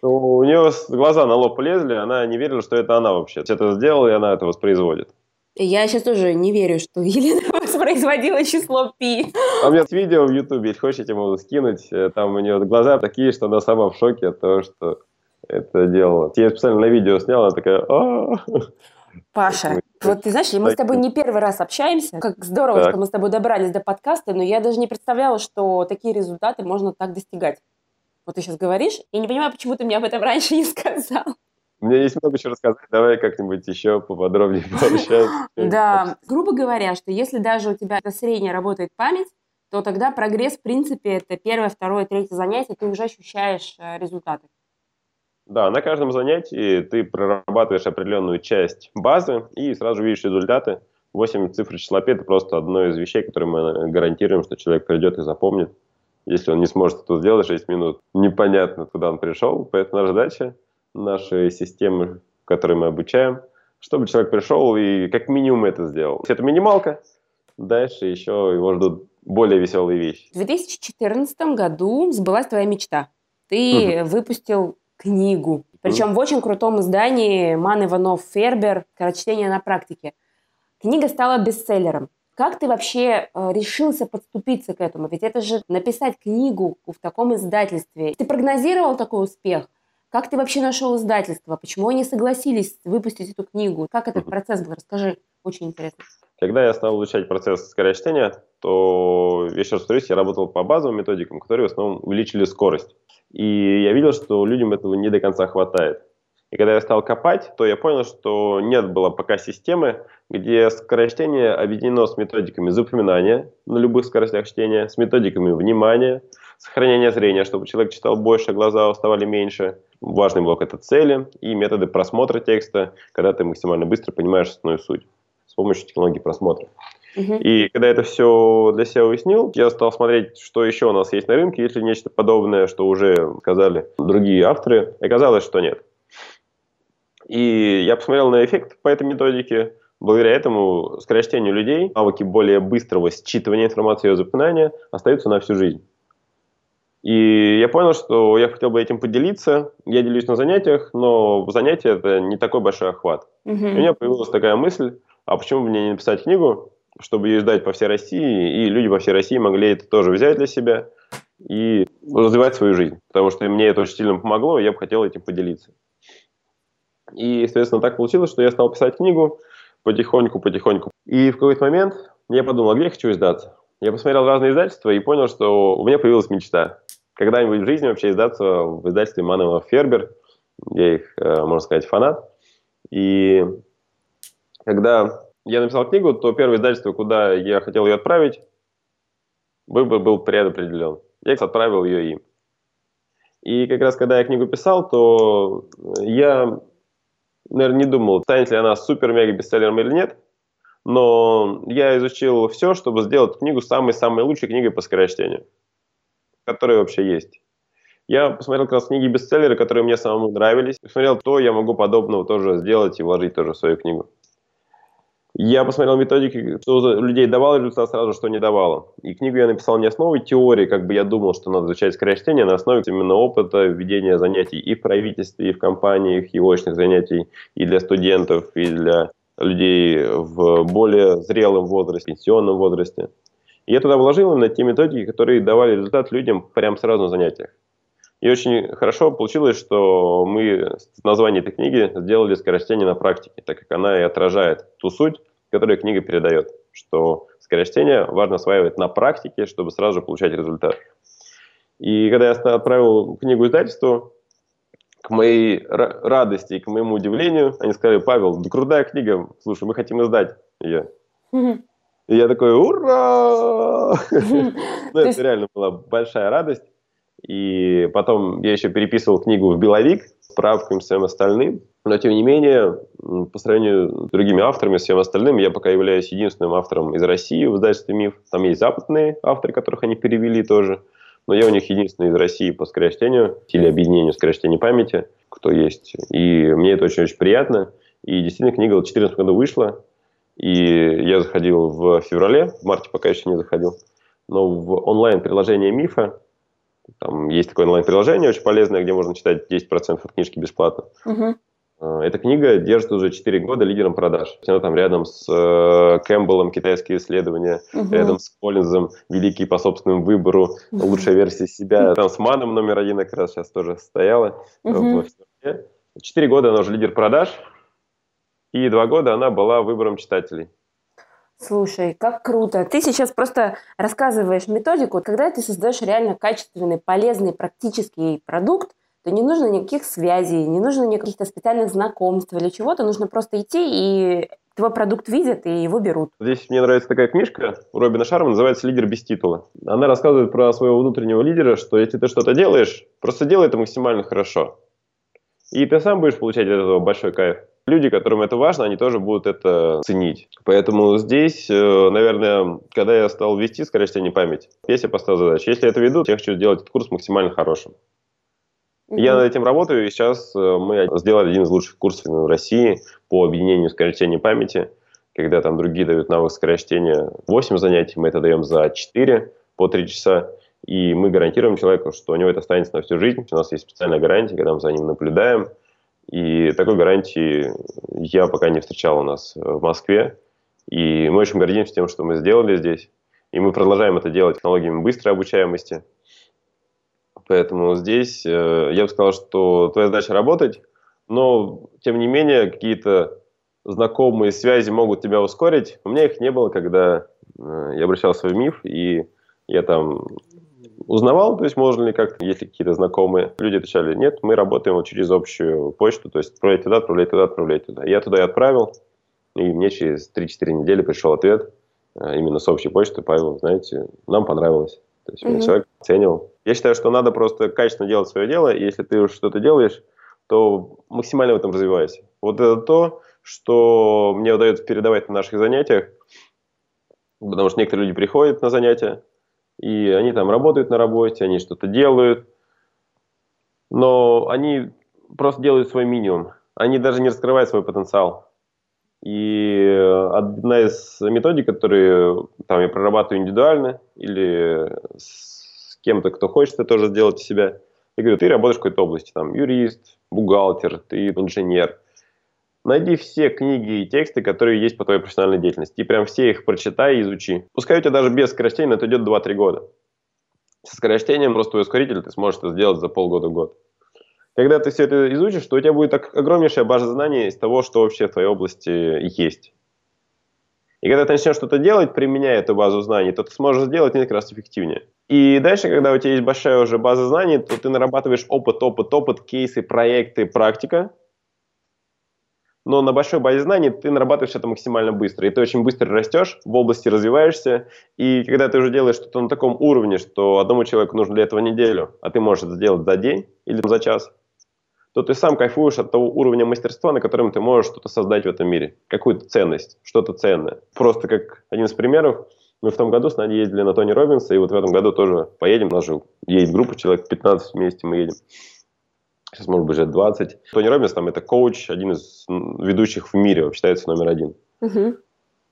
то у нее глаза на лоб полезли, она не верила, что это она вообще. Это сделала, и она это воспроизводит. Я сейчас тоже не верю, что Елена воспроизводила число пи. А у меня есть видео в Ютубе, если хочешь, я могу скинуть. Э, там у нее глаза такие, что она сама в шоке от того, что это делала. Я специально на видео снял, она такая... «А». Паша, вот ты знаешь, мы с тобой не первый раз общаемся. Как здорово, так. что мы с тобой добрались до подкаста, но я даже не представляла, что такие результаты можно так достигать. Вот ты сейчас говоришь, я не понимаю, почему ты мне об этом раньше не сказал. У меня есть много чего рассказать. Давай как-нибудь еще поподробнее пообщаемся. Да, грубо говоря, что если даже у тебя средняя работает память, то тогда прогресс, в принципе, это первое, второе, третье занятие, ты уже ощущаешь э, результаты. Да, на каждом занятии ты прорабатываешь определенную часть базы и сразу видишь результаты. 8 цифр числа пи – это просто одно из вещей, которые мы гарантируем, что человек придет и запомнит. Если он не сможет это сделать 6 минут, непонятно, куда он пришел. Поэтому наша задача, нашей системы, которой мы обучаем, чтобы человек пришел и как минимум это сделал. Это минималка, дальше еще его ждут более веселые вещи. В 2014 году сбылась твоя мечта. Ты выпустил книгу. Причем в очень крутом издании Ман Иванов Фербер «Скорочтение на практике». Книга стала бестселлером. Как ты вообще э, решился подступиться к этому? Ведь это же написать книгу в таком издательстве. Ты прогнозировал такой успех? Как ты вообще нашел издательство? Почему они согласились выпустить эту книгу? Как этот процесс был? Расскажи. Очень интересно. Когда я стал изучать процесс скорочтения, то, я сейчас повторюсь, я работал по базовым методикам, которые в основном увеличили скорость. И я видел, что людям этого не до конца хватает. И когда я стал копать, то я понял, что нет было пока системы, где скорочтение объединено с методиками запоминания на любых скоростях чтения, с методиками внимания, сохранения зрения, чтобы человек читал больше, глаза уставали меньше. Важный блок – это цели и методы просмотра текста, когда ты максимально быстро понимаешь основную суть с помощью технологии просмотра. И когда это все для себя уяснил, я стал смотреть, что еще у нас есть на рынке, если нечто подобное, что уже сказали другие авторы. Оказалось, что нет. И я посмотрел на эффект по этой методике. Благодаря этому скорочтению людей навыки более быстрого считывания информации и запоминания остаются на всю жизнь. И я понял, что я хотел бы этим поделиться. Я делюсь на занятиях, но занятие это не такой большой охват. Угу. И у меня появилась такая мысль, а почему бы мне не написать книгу, чтобы ее издать по всей России, и люди по всей России могли это тоже взять для себя и развивать свою жизнь. Потому что мне это очень сильно помогло, и я бы хотел этим поделиться. И, соответственно, так получилось, что я стал писать книгу потихоньку, потихоньку. И в какой-то момент я подумал, а где я хочу издаться? Я посмотрел разные издательства и понял, что у меня появилась мечта. Когда-нибудь в жизни вообще издаться в издательстве Манова Фербер. Я их, э, можно сказать, фанат. И когда я написал книгу, то первое издательство, куда я хотел ее отправить, выбор был предопределен. Я отправил ее им. И как раз когда я книгу писал, то я, наверное, не думал, станет ли она супер-мега-бестселлером или нет. Но я изучил все, чтобы сделать книгу самой-самой лучшей книгой по скорочтению, которая вообще есть. Я посмотрел как раз книги бестселлеры, которые мне самому нравились. Посмотрел, то я могу подобного тоже сделать и вложить тоже в свою книгу. Я посмотрел методики, что людей давало результат сразу, что не давало. И книгу я написал не основой теории, как бы я думал, что надо изучать скорочтение, а на основе именно опыта ведения занятий и в правительстве, и в компаниях, и очных занятий, и для студентов, и для людей в более зрелом возрасте, пенсионном возрасте. Я туда вложил именно те методики, которые давали результат людям прямо сразу на занятиях. И очень хорошо получилось, что мы с названием этой книги сделали скорочтение на практике, так как она и отражает ту суть, которую книга передает, что скорочтение важно осваивать на практике, чтобы сразу же получать результат. И когда я отправил книгу издательству, к моей радости и к моему удивлению, они сказали, Павел, да крутая книга, слушай, мы хотим издать ее. И я такой, ура! Ну, это реально была большая радость. И потом я еще переписывал книгу в беловик с правками всем остальным. Но, тем не менее, по сравнению с другими авторами, всем остальным, я пока являюсь единственным автором из России в издательстве «Миф». Там есть западные авторы, которых они перевели тоже. Но я у них единственный из России по скорочтению или объединению скорочтения памяти, кто есть. И мне это очень-очень приятно. И действительно, книга в 2014 году вышла. И я заходил в феврале, в марте пока еще не заходил. Но в онлайн-приложение «Мифа» Там есть такое онлайн-приложение очень полезное, где можно читать 10% от книжки бесплатно. Угу. Эта книга держит уже 4 года лидером продаж. Она там рядом с э, Кэмпбеллом «Китайские исследования», угу. рядом с Коллинзом «Великий по собственному выбору», угу. «Лучшая версия себя». Там с Маном номер один как раз сейчас тоже стояла. Угу. Четыре года она уже лидер продаж, и два года она была выбором читателей. Слушай, как круто. Ты сейчас просто рассказываешь методику, когда ты создаешь реально качественный, полезный, практический продукт, то не нужно никаких связей, не нужно никаких специальных знакомств или чего-то, нужно просто идти и твой продукт видят и его берут. Здесь мне нравится такая книжка у Робина Шарма, называется «Лидер без титула». Она рассказывает про своего внутреннего лидера, что если ты что-то делаешь, просто делай это максимально хорошо. И ты сам будешь получать от этого большой кайф. Люди, которым это важно, они тоже будут это ценить. Поэтому здесь, э, наверное, когда я стал вести скорочтение памяти, я себе поставил задачу. Если я это веду, я хочу сделать этот курс максимально хорошим. Я над этим работаю, и сейчас э, мы сделали один из лучших курсов в России по объединению скорочтения памяти, когда там другие дают навык скорочтения 8 занятий, мы это даем за 4 по 3 часа, и мы гарантируем человеку, что у него это останется на всю жизнь. У нас есть специальная гарантия, когда мы за ним наблюдаем, и такой гарантии я пока не встречал у нас в Москве, и мы очень гордимся тем, что мы сделали здесь, и мы продолжаем это делать технологиями быстрой обучаемости – Поэтому здесь э, я бы сказал, что твоя задача работать, но тем не менее какие-то знакомые связи могут тебя ускорить. У меня их не было, когда э, я обращался в МИФ, и я там узнавал, то есть можно ли как-то, если какие-то знакомые люди отвечали, нет, мы работаем через общую почту, то есть отправлять туда, отправлять туда, отправлять туда. Я туда и отправил, и мне через 3-4 недели пришел ответ э, именно с общей почты, Павел, знаете, нам понравилось. То есть mm-hmm. человек оценивал. Я считаю, что надо просто качественно делать свое дело, и если ты что-то делаешь, то максимально в этом развивайся. Вот это то, что мне удается передавать на наших занятиях, потому что некоторые люди приходят на занятия, и они там работают на работе, они что-то делают, но они просто делают свой минимум. Они даже не раскрывают свой потенциал. И одна из методик, которые там я прорабатываю индивидуально или с кем-то, кто хочет это тоже сделать у себя, я говорю, ты работаешь в какой-то области, там, юрист, бухгалтер, ты инженер. Найди все книги и тексты, которые есть по твоей профессиональной деятельности, и прям все их прочитай и изучи. Пускай у тебя даже без скорочтения это идет 2-3 года. Со скорочтением просто ускоритель ты сможешь это сделать за полгода-год. Когда ты все это изучишь, то у тебя будет огромнейшая база знаний из того, что вообще в твоей области есть. И когда ты начнешь что-то делать, применяя эту базу знаний, то ты сможешь сделать несколько раз эффективнее. И дальше, когда у тебя есть большая уже база знаний, то ты нарабатываешь опыт, опыт, опыт, кейсы, проекты, практика. Но на большой базе знаний ты нарабатываешь это максимально быстро. И ты очень быстро растешь, в области развиваешься. И когда ты уже делаешь что-то на таком уровне, что одному человеку нужно для этого неделю, а ты можешь это сделать за день или за час, то ты сам кайфуешь от того уровня мастерства, на котором ты можешь что-то создать в этом мире, какую-то ценность, что-то ценное. Просто как один из примеров, мы в том году с Надей ездили на Тони Робинса, и вот в этом году тоже поедем, у нас же едет группа, человек 15 вместе мы едем. Сейчас, может быть, уже 20. Тони Робинс там это коуч, один из ведущих в мире, считается номер один. Угу.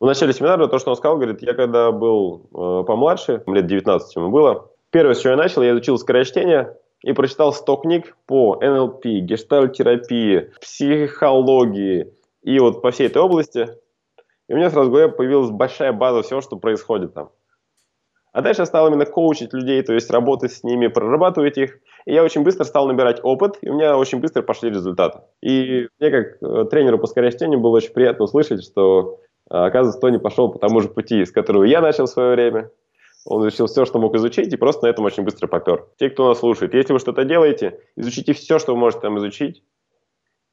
В начале семинара то, что он сказал, говорит, я когда был э, помладше, лет 19 ему было, первое, с чего я начал, я изучил скорочтение, и прочитал 100 книг по НЛП, гештальтерапии, психологии и вот по всей этой области. И у меня сразу в голове появилась большая база всего, что происходит там. А дальше я стал именно коучить людей, то есть работать с ними, прорабатывать их. И я очень быстро стал набирать опыт, и у меня очень быстро пошли результаты. И мне как э, тренеру по скорочтению было очень приятно услышать, что, э, оказывается, Тони пошел по тому же пути, с которого я начал в свое время. Он изучил все, что мог изучить, и просто на этом очень быстро попер. Те, кто нас слушает, если вы что-то делаете, изучите все, что вы можете там изучить,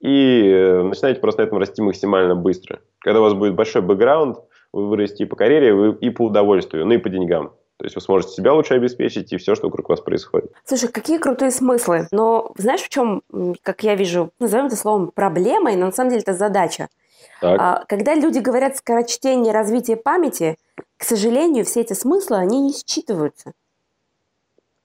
и э, начинайте просто на этом расти максимально быстро. Когда у вас будет большой бэкграунд, вы вырастете и по карьере, и по удовольствию, ну и по деньгам. То есть вы сможете себя лучше обеспечить и все, что вокруг вас происходит. Слушай, какие крутые смыслы. Но знаешь, в чем, как я вижу, назовем это словом проблемой, но на самом деле это задача. Так. А, когда люди говорят скорочтение, развитие памяти, к сожалению, все эти смыслы, они не считываются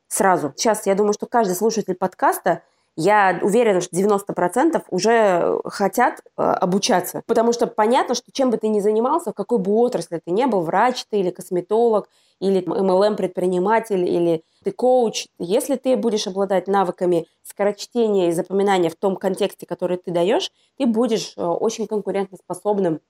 сразу. Сейчас я думаю, что каждый слушатель подкаста я уверена, что 90% уже хотят э, обучаться. Потому что понятно, что чем бы ты ни занимался, в какой бы отрасли ты не был, врач ты или косметолог, или MLM-предприниматель, или ты коуч, если ты будешь обладать навыками скорочтения и запоминания в том контексте, который ты даешь, ты будешь э, очень конкурентоспособным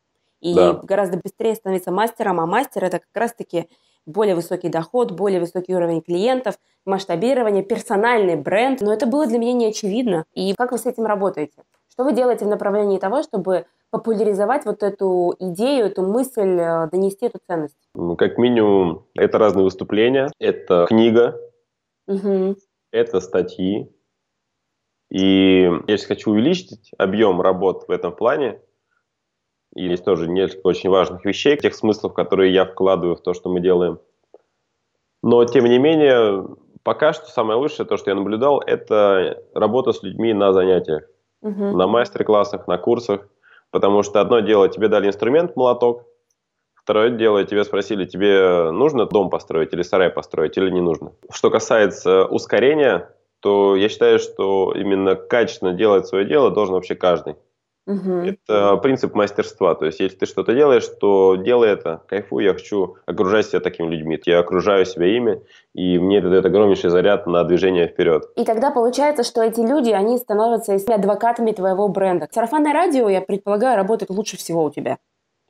и да. гораздо быстрее становиться мастером, а мастер это как раз-таки более высокий доход, более высокий уровень клиентов, масштабирование, персональный бренд. Но это было для меня не очевидно. И как вы с этим работаете? Что вы делаете в направлении того, чтобы популяризовать вот эту идею, эту мысль, э, донести эту ценность? Ну, как минимум, это разные выступления, это книга, угу. это статьи, И я сейчас хочу увеличить объем работ в этом плане. И есть тоже несколько очень важных вещей, тех смыслов, которые я вкладываю в то, что мы делаем. Но, тем не менее, пока что самое лучшее, то, что я наблюдал, это работа с людьми на занятиях, угу. на мастер-классах, на курсах. Потому что одно дело, тебе дали инструмент, молоток, Второе дело, тебя спросили, тебе нужно дом построить или сарай построить, или не нужно. Что касается ускорения, то я считаю, что именно качественно делать свое дело должен вообще каждый. Угу. Это принцип мастерства. То есть, если ты что-то делаешь, то делай это, кайфуй, я хочу окружать себя такими людьми. Я окружаю себя ими, и мне это дает огромнейший заряд на движение вперед. И тогда получается, что эти люди, они становятся адвокатами твоего бренда. Сарафанное радио, я предполагаю, работает лучше всего у тебя.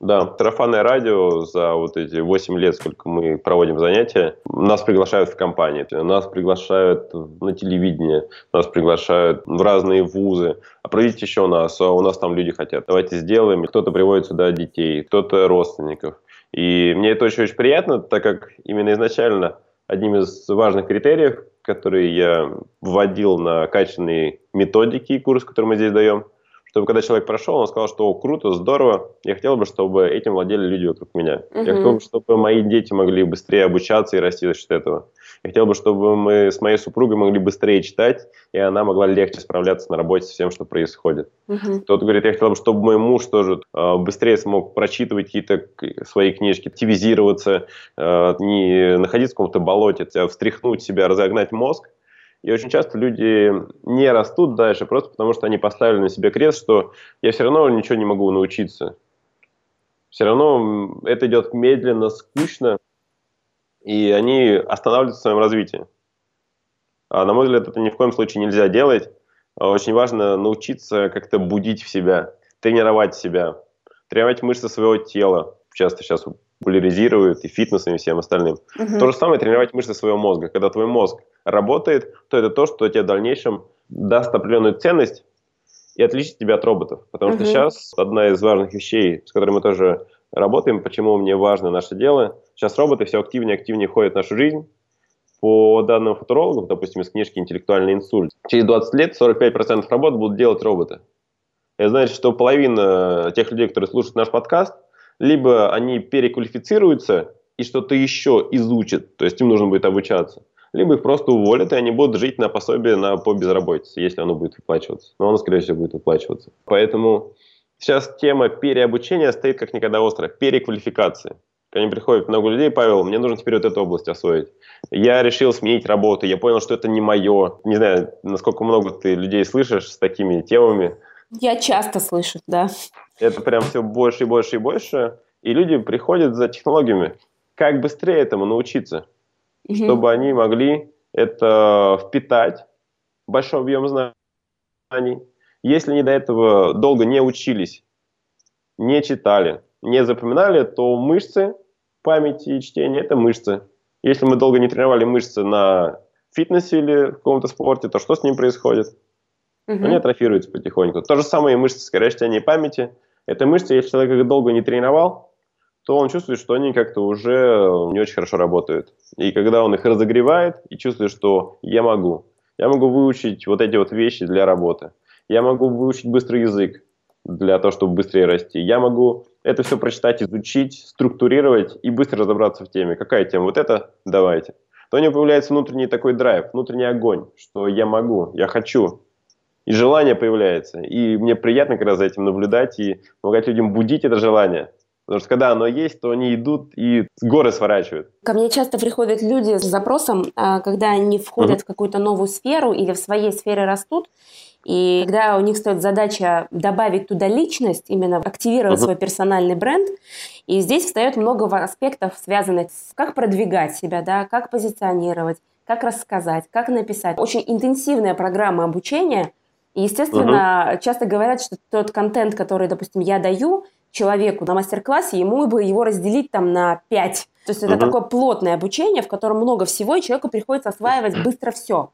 Да, сарафанное радио за вот эти 8 лет, сколько мы проводим занятия, нас приглашают в компании, нас приглашают на телевидение, нас приглашают в разные вузы. А проведите еще нас, а у нас там люди хотят. Давайте сделаем. Кто-то приводит сюда детей, кто-то родственников. И мне это очень-очень приятно, так как именно изначально одним из важных критериев, которые я вводил на качественные методики и курс, который мы здесь даем – чтобы когда человек прошел, он сказал, что круто, здорово, я хотел бы, чтобы этим владели люди вокруг меня. Угу. Я хотел бы, чтобы мои дети могли быстрее обучаться и расти за счет этого. Я хотел бы, чтобы мы с моей супругой могли быстрее читать, и она могла легче справляться на работе с всем, что происходит. Угу. Кто-то говорит, я хотел бы, чтобы мой муж тоже э, быстрее смог прочитывать какие-то свои книжки, активизироваться, э, не находиться в каком-то болоте, а встряхнуть себя, разогнать мозг, и очень часто люди не растут дальше, просто потому что они поставили на себе крест, что я все равно ничего не могу научиться. Все равно это идет медленно, скучно, и они останавливаются в своем развитии. А на мой взгляд, это ни в коем случае нельзя делать. Очень важно научиться как-то будить в себя, тренировать себя, тренировать мышцы своего тела. Часто сейчас популяризируют и фитнесом, и всем остальным. Угу. То же самое тренировать мышцы своего мозга. Когда твой мозг работает, то это то, что тебе в дальнейшем даст определенную ценность и отличит тебя от роботов. Потому что сейчас одна из важных вещей, с которой мы тоже работаем, почему мне важно наше дело, сейчас роботы все активнее и активнее входят в нашу жизнь. По данным футурологов, допустим, из книжки «Интеллектуальный инсульт», через 20 лет 45% работ будут делать роботы. Это значит, что половина тех людей, которые слушают наш подкаст – либо они переквалифицируются и что-то еще изучат, то есть им нужно будет обучаться, либо их просто уволят, и они будут жить на пособие на, по безработице, если оно будет выплачиваться. Но оно, скорее всего, будет выплачиваться. Поэтому сейчас тема переобучения стоит как никогда остро, переквалификации. Ко мне приходит много людей, Павел, мне нужно теперь вот эту область освоить. Я решил сменить работу, я понял, что это не мое. Не знаю, насколько много ты людей слышишь с такими темами. Я часто слышу, да. Это прям все больше и больше и больше. И люди приходят за технологиями. Как быстрее этому научиться, угу. чтобы они могли это впитать, большой объем знаний. Если они до этого долго не учились, не читали, не запоминали, то мышцы памяти и чтения – это мышцы. Если мы долго не тренировали мышцы на фитнесе или в каком-то спорте, то что с ним происходит? Угу. Они атрофируются потихоньку. То же самое и мышцы скорочтения памяти. Это мышцы, если человек их долго не тренировал, то он чувствует, что они как-то уже не очень хорошо работают. И когда он их разогревает и чувствует, что я могу, я могу выучить вот эти вот вещи для работы, я могу выучить быстрый язык для того, чтобы быстрее расти, я могу это все прочитать, изучить, структурировать и быстро разобраться в теме. Какая тема? Вот это? Давайте. То у него появляется внутренний такой драйв, внутренний огонь, что я могу, я хочу, и желание появляется. И мне приятно раз за этим наблюдать и помогать людям будить это желание. Потому что когда оно есть, то они идут и горы сворачивают. Ко мне часто приходят люди с запросом, а, когда они входят uh-huh. в какую-то новую сферу или в своей сфере растут, и когда у них стоит задача добавить туда личность, именно активировать uh-huh. свой персональный бренд, и здесь встает много аспектов, связанных с как продвигать себя, да, как позиционировать, как рассказать, как написать. Очень интенсивная программа обучения – и, естественно, угу. часто говорят, что тот контент, который, допустим, я даю человеку на мастер-классе, ему бы его разделить там на пять. То есть это угу. такое плотное обучение, в котором много всего, и человеку приходится осваивать быстро все.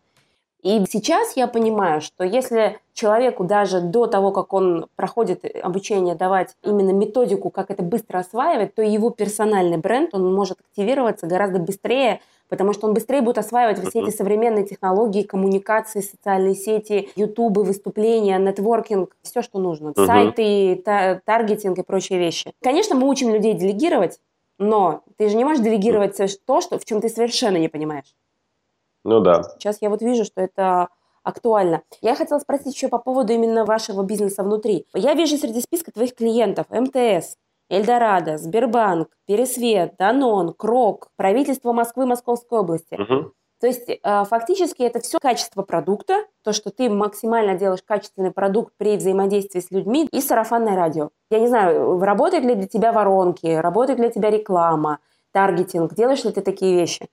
И сейчас я понимаю, что если человеку даже до того, как он проходит обучение, давать именно методику, как это быстро осваивать, то его персональный бренд, он может активироваться гораздо быстрее, потому что он быстрее будет осваивать все эти современные технологии, коммуникации, социальные сети, ютубы, выступления, нетворкинг, все, что нужно, uh-huh. сайты, та- таргетинг и прочие вещи. Конечно, мы учим людей делегировать, но ты же не можешь делегировать то, что, в чем ты совершенно не понимаешь. Ну да. Сейчас я вот вижу, что это актуально. Я хотела спросить еще по поводу именно вашего бизнеса внутри. Я вижу среди списка твоих клиентов МТС, Эльдорадо, Сбербанк, Пересвет, Данон, Крок, правительство Москвы, Московской области. Угу. То есть э, фактически это все качество продукта, то, что ты максимально делаешь качественный продукт при взаимодействии с людьми и сарафанное радио. Я не знаю, работают ли для тебя воронки, работает ли для тебя реклама, таргетинг, делаешь ли ты такие вещи?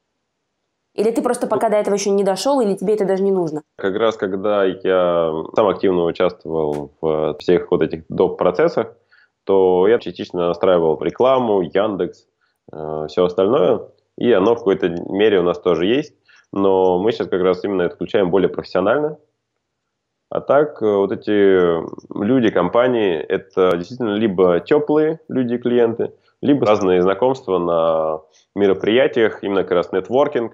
Или ты просто пока до этого еще не дошел, или тебе это даже не нужно? Как раз когда я сам активно участвовал в всех вот этих доп. процессах, то я частично настраивал рекламу, Яндекс, э, все остальное, и оно в какой-то мере у нас тоже есть, но мы сейчас как раз именно это включаем более профессионально. А так, э, вот эти люди, компании, это действительно либо теплые люди, клиенты, либо разные знакомства на мероприятиях, именно как раз нетворкинг,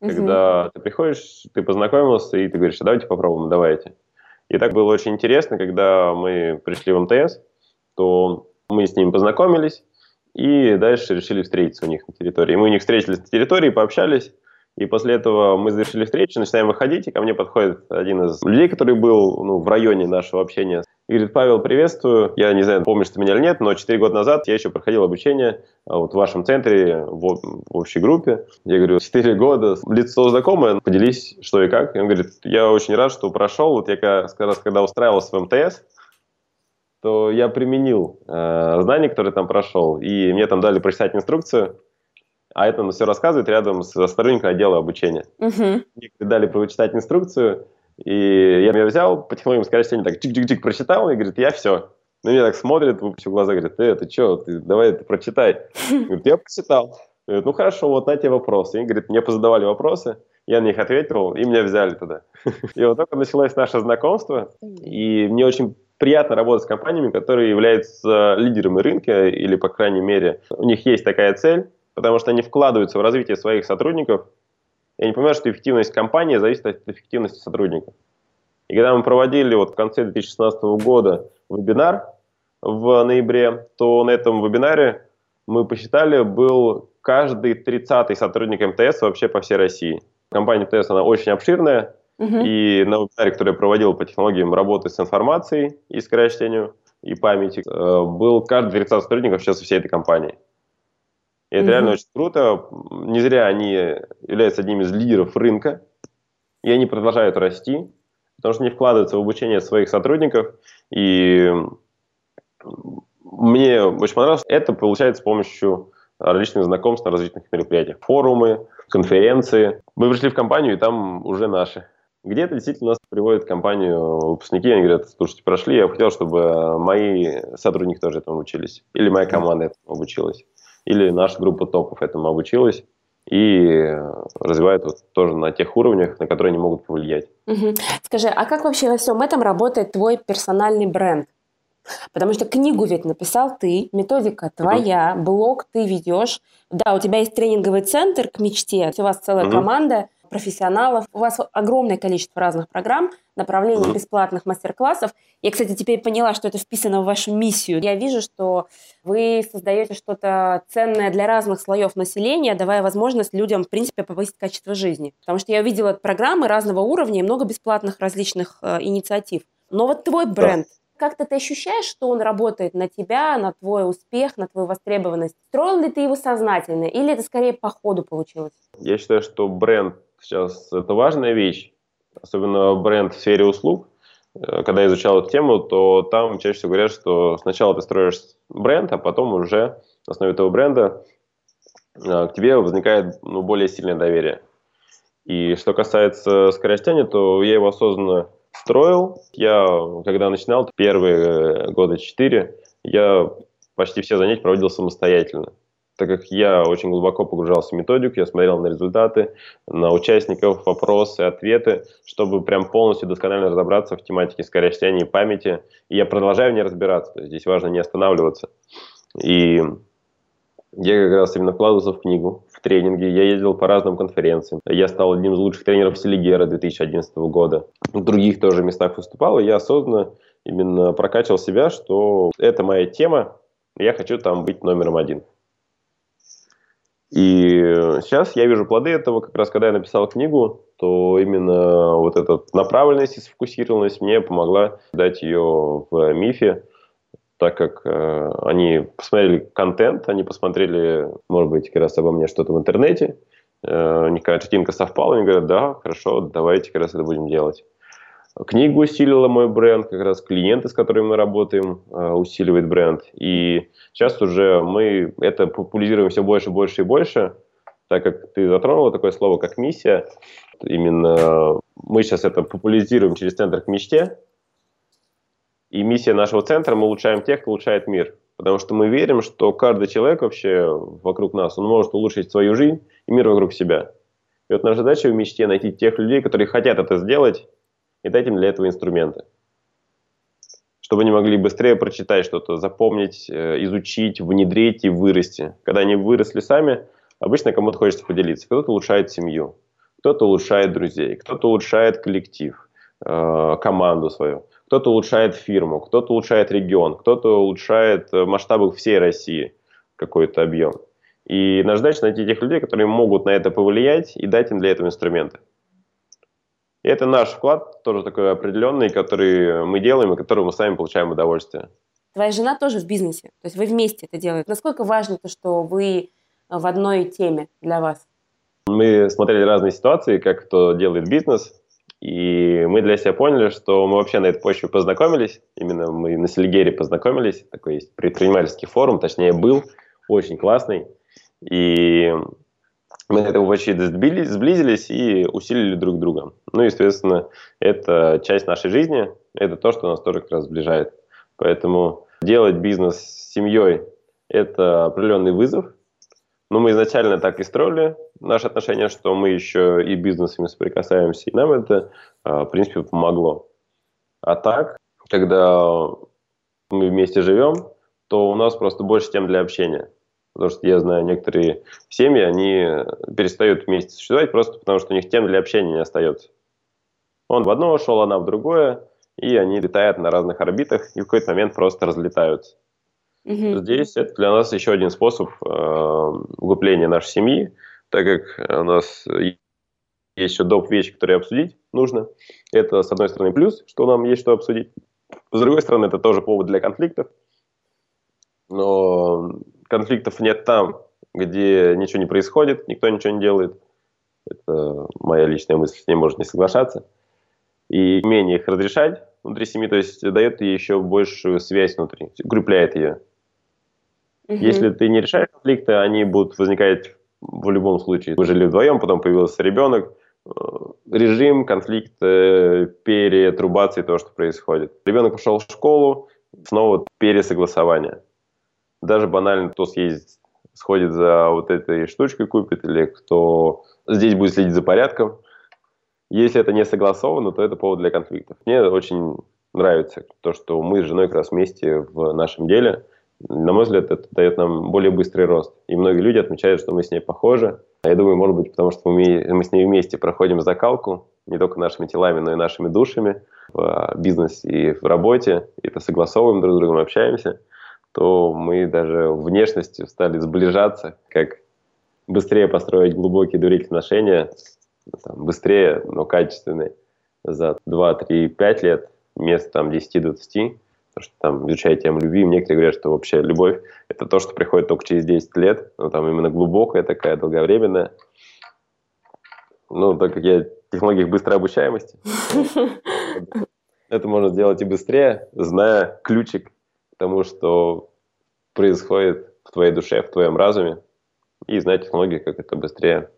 угу. когда ты приходишь, ты познакомился, и ты говоришь, «А давайте попробуем, давайте. И так было очень интересно, когда мы пришли в МТС, то мы с ними познакомились и дальше решили встретиться у них на территории. Мы у них встретились на территории, пообщались, и после этого мы завершили встречу, начинаем выходить, и ко мне подходит один из людей, который был ну, в районе нашего общения. И говорит, Павел, приветствую. Я не знаю, помнишь ты меня или нет, но 4 года назад я еще проходил обучение а, вот в вашем центре, в, в общей группе. Я говорю, 4 года, лицо знакомое, поделись, что и как. И он говорит, я очень рад, что прошел. Вот я как раз, когда устраивался в МТС, то я применил э, знания, которые там прошел, и мне там дали прочитать инструкцию, а это все рассказывает рядом с сотрудником отдела обучения. Uh-huh. Мне дали прочитать инструкцию, и я ее взял, по технологиям скоростения так чик-чик-чик прочитал, и говорит, я все. На меня так смотрит, выпучив глаза, говорит, э, ты что, ты, давай это прочитай. Говорит, я прочитал. Говорит, ну хорошо, вот на те вопросы. И говорит, мне позадавали вопросы, я на них ответил, и меня взяли туда. И вот только началось наше знакомство, и мне очень приятно работать с компаниями, которые являются лидерами рынка, или, по крайней мере, у них есть такая цель, потому что они вкладываются в развитие своих сотрудников. И они понимают, что эффективность компании зависит от эффективности сотрудников. И когда мы проводили вот в конце 2016 года вебинар в ноябре, то на этом вебинаре мы посчитали, был каждый 30-й сотрудник МТС вообще по всей России. Компания МТС, она очень обширная, И на вебинаре, который я проводил по технологиям работы с информацией и скорочтению и памяти, э, был каждый 30 сотрудников сейчас всей этой компании. И это uh-huh. реально очень круто. Не зря они являются одним из лидеров рынка, и они продолжают расти, потому что они вкладываются в обучение своих сотрудников. И мне очень понравилось. Это получается с помощью различных знакомств на различных мероприятиях. Форумы, конференции. Мы пришли в компанию, и там уже наши. Где-то действительно нас приводят компанию выпускники, они говорят, слушайте, прошли, я бы хотел, чтобы мои сотрудники тоже этому учились, или моя команда этому обучилась, или наша группа топов этому обучилась, и развивают вот тоже на тех уровнях, на которые они могут повлиять. Угу. Скажи, а как вообще во всем этом работает твой персональный бренд? Потому что книгу ведь написал ты, методика твоя, блог ты ведешь. Да, у тебя есть тренинговый центр к мечте, у вас целая угу. команда профессионалов. У вас огромное количество разных программ, направлений бесплатных мастер-классов. Я, кстати, теперь поняла, что это вписано в вашу миссию. Я вижу, что вы создаете что-то ценное для разных слоев населения, давая возможность людям, в принципе, повысить качество жизни. Потому что я увидела программы разного уровня и много бесплатных различных э, инициатив. Но вот твой бренд, да. Как-то ты ощущаешь, что он работает на тебя, на твой успех, на твою востребованность? Строил ли ты его сознательно или это скорее по ходу получилось? Я считаю, что бренд сейчас это важная вещь, особенно бренд в сфере услуг. Э, когда я изучал эту тему, то там чаще всего говорят, что сначала ты строишь бренд, а потом уже на основе этого бренда э, к тебе возникает ну, более сильное доверие. И что касается скоростяни, то я его осознанно строил. Я, когда начинал, первые года четыре, я почти все занятия проводил самостоятельно. Так как я очень глубоко погружался в методику, я смотрел на результаты, на участников, вопросы, ответы, чтобы прям полностью досконально разобраться в тематике скорочтения памяти. И я продолжаю в ней разбираться, то есть здесь важно не останавливаться. И я как раз именно вкладывался в книгу, в тренинги, я ездил по разным конференциям. Я стал одним из лучших тренеров Селигера 2011 года. В других тоже местах выступал, и я осознанно именно прокачивал себя, что это моя тема, я хочу там быть номером один. И сейчас я вижу плоды этого, как раз когда я написал книгу, то именно вот эта направленность и сфокусированность мне помогла дать ее в мифе, так как э, они посмотрели контент, они посмотрели, может быть, как раз обо мне что-то в интернете, э, у них какая-то картинка совпала, они говорят, да, хорошо, давайте как раз это будем делать. Книга усилила мой бренд, как раз клиенты, с которыми мы работаем, э, усиливает бренд. И сейчас уже мы это популяризируем все больше, больше и больше, так как ты затронула такое слово, как миссия. Именно мы сейчас это популяризируем через центр к мечте. И миссия нашего центра – мы улучшаем тех, кто улучшает мир. Потому что мы верим, что каждый человек вообще вокруг нас, он может улучшить свою жизнь и мир вокруг себя. И вот наша задача в мечте найти тех людей, которые хотят это сделать, и дать им для этого инструменты. Чтобы они могли быстрее прочитать что-то, запомнить, э, изучить, внедрить и вырасти. Когда они выросли сами, обычно кому-то хочется поделиться. Кто-то улучшает семью, кто-то улучшает друзей, кто-то улучшает коллектив, э, команду свою, кто-то улучшает фирму, кто-то улучшает регион, кто-то улучшает э, масштабы всей России какой-то объем. И наша задача найти тех людей, которые могут на это повлиять и дать им для этого инструменты. И это наш вклад, тоже такой определенный, который мы делаем и который мы сами получаем удовольствие. Твоя жена тоже в бизнесе, то есть вы вместе это делаете. Насколько важно то, что вы в одной теме для вас? Мы смотрели разные ситуации, как кто делает бизнес, и мы для себя поняли, что мы вообще на этой почве познакомились. Именно мы на Селигере познакомились. Такой есть предпринимательский форум, точнее был, очень классный. И мы на этом почти сблизились и усилили друг друга. Ну, естественно, это часть нашей жизни, это то, что нас тоже как раз сближает. Поэтому делать бизнес с семьей – это определенный вызов. Но мы изначально так и строили наши отношения, что мы еще и бизнесами соприкасаемся, и нам это, а, в принципе, помогло. А так, когда мы вместе живем, то у нас просто больше тем для общения. Потому что я знаю, некоторые семьи, они перестают вместе существовать просто потому, что у них тем для общения не остается. Он в одно шел, она в другое, и они летают на разных орбитах и в какой-то момент просто разлетаются. Угу. Здесь это для нас еще один способ э, углубления нашей семьи, так как у нас есть еще доп. вещи, которые обсудить нужно. Это, с одной стороны, плюс, что нам есть что обсудить. С другой стороны, это тоже повод для конфликтов. Но конфликтов нет там, где ничего не происходит, никто ничего не делает. Это моя личная мысль, с ней можно не соглашаться. И умение их разрешать внутри семьи, то есть дает ей еще большую связь внутри, укрепляет ее. Угу. Если ты не решаешь конфликты, они будут возникать в любом случае. Вы жили вдвоем, потом появился ребенок, э, режим, конфликт, э, перетрубации того, что происходит. Ребенок пошел в школу, снова пересогласование даже банально кто съездит, сходит за вот этой штучкой купит, или кто здесь будет следить за порядком. Если это не согласовано, то это повод для конфликтов. Мне очень нравится то, что мы с женой как раз вместе в нашем деле. На мой взгляд, это дает нам более быстрый рост. И многие люди отмечают, что мы с ней похожи. А я думаю, может быть, потому что мы, мы с ней вместе проходим закалку, не только нашими телами, но и нашими душами в бизнесе и в работе. И это согласовываем друг с другом, общаемся то мы даже внешностью стали сближаться, как быстрее построить глубокие доверительные отношения, там, быстрее, но качественные, за 2, 3, 5 лет, вместо там 10-20, потому что там изучая тему любви, некоторые говорят, что вообще любовь – это то, что приходит только через 10 лет, но там именно глубокая такая, долговременная. Ну, так как я в технологиях быстрой обучаемости, это можно сделать и быстрее, зная ключик тому, что происходит в твоей душе, в твоем разуме, и знать технологии, как это быстрее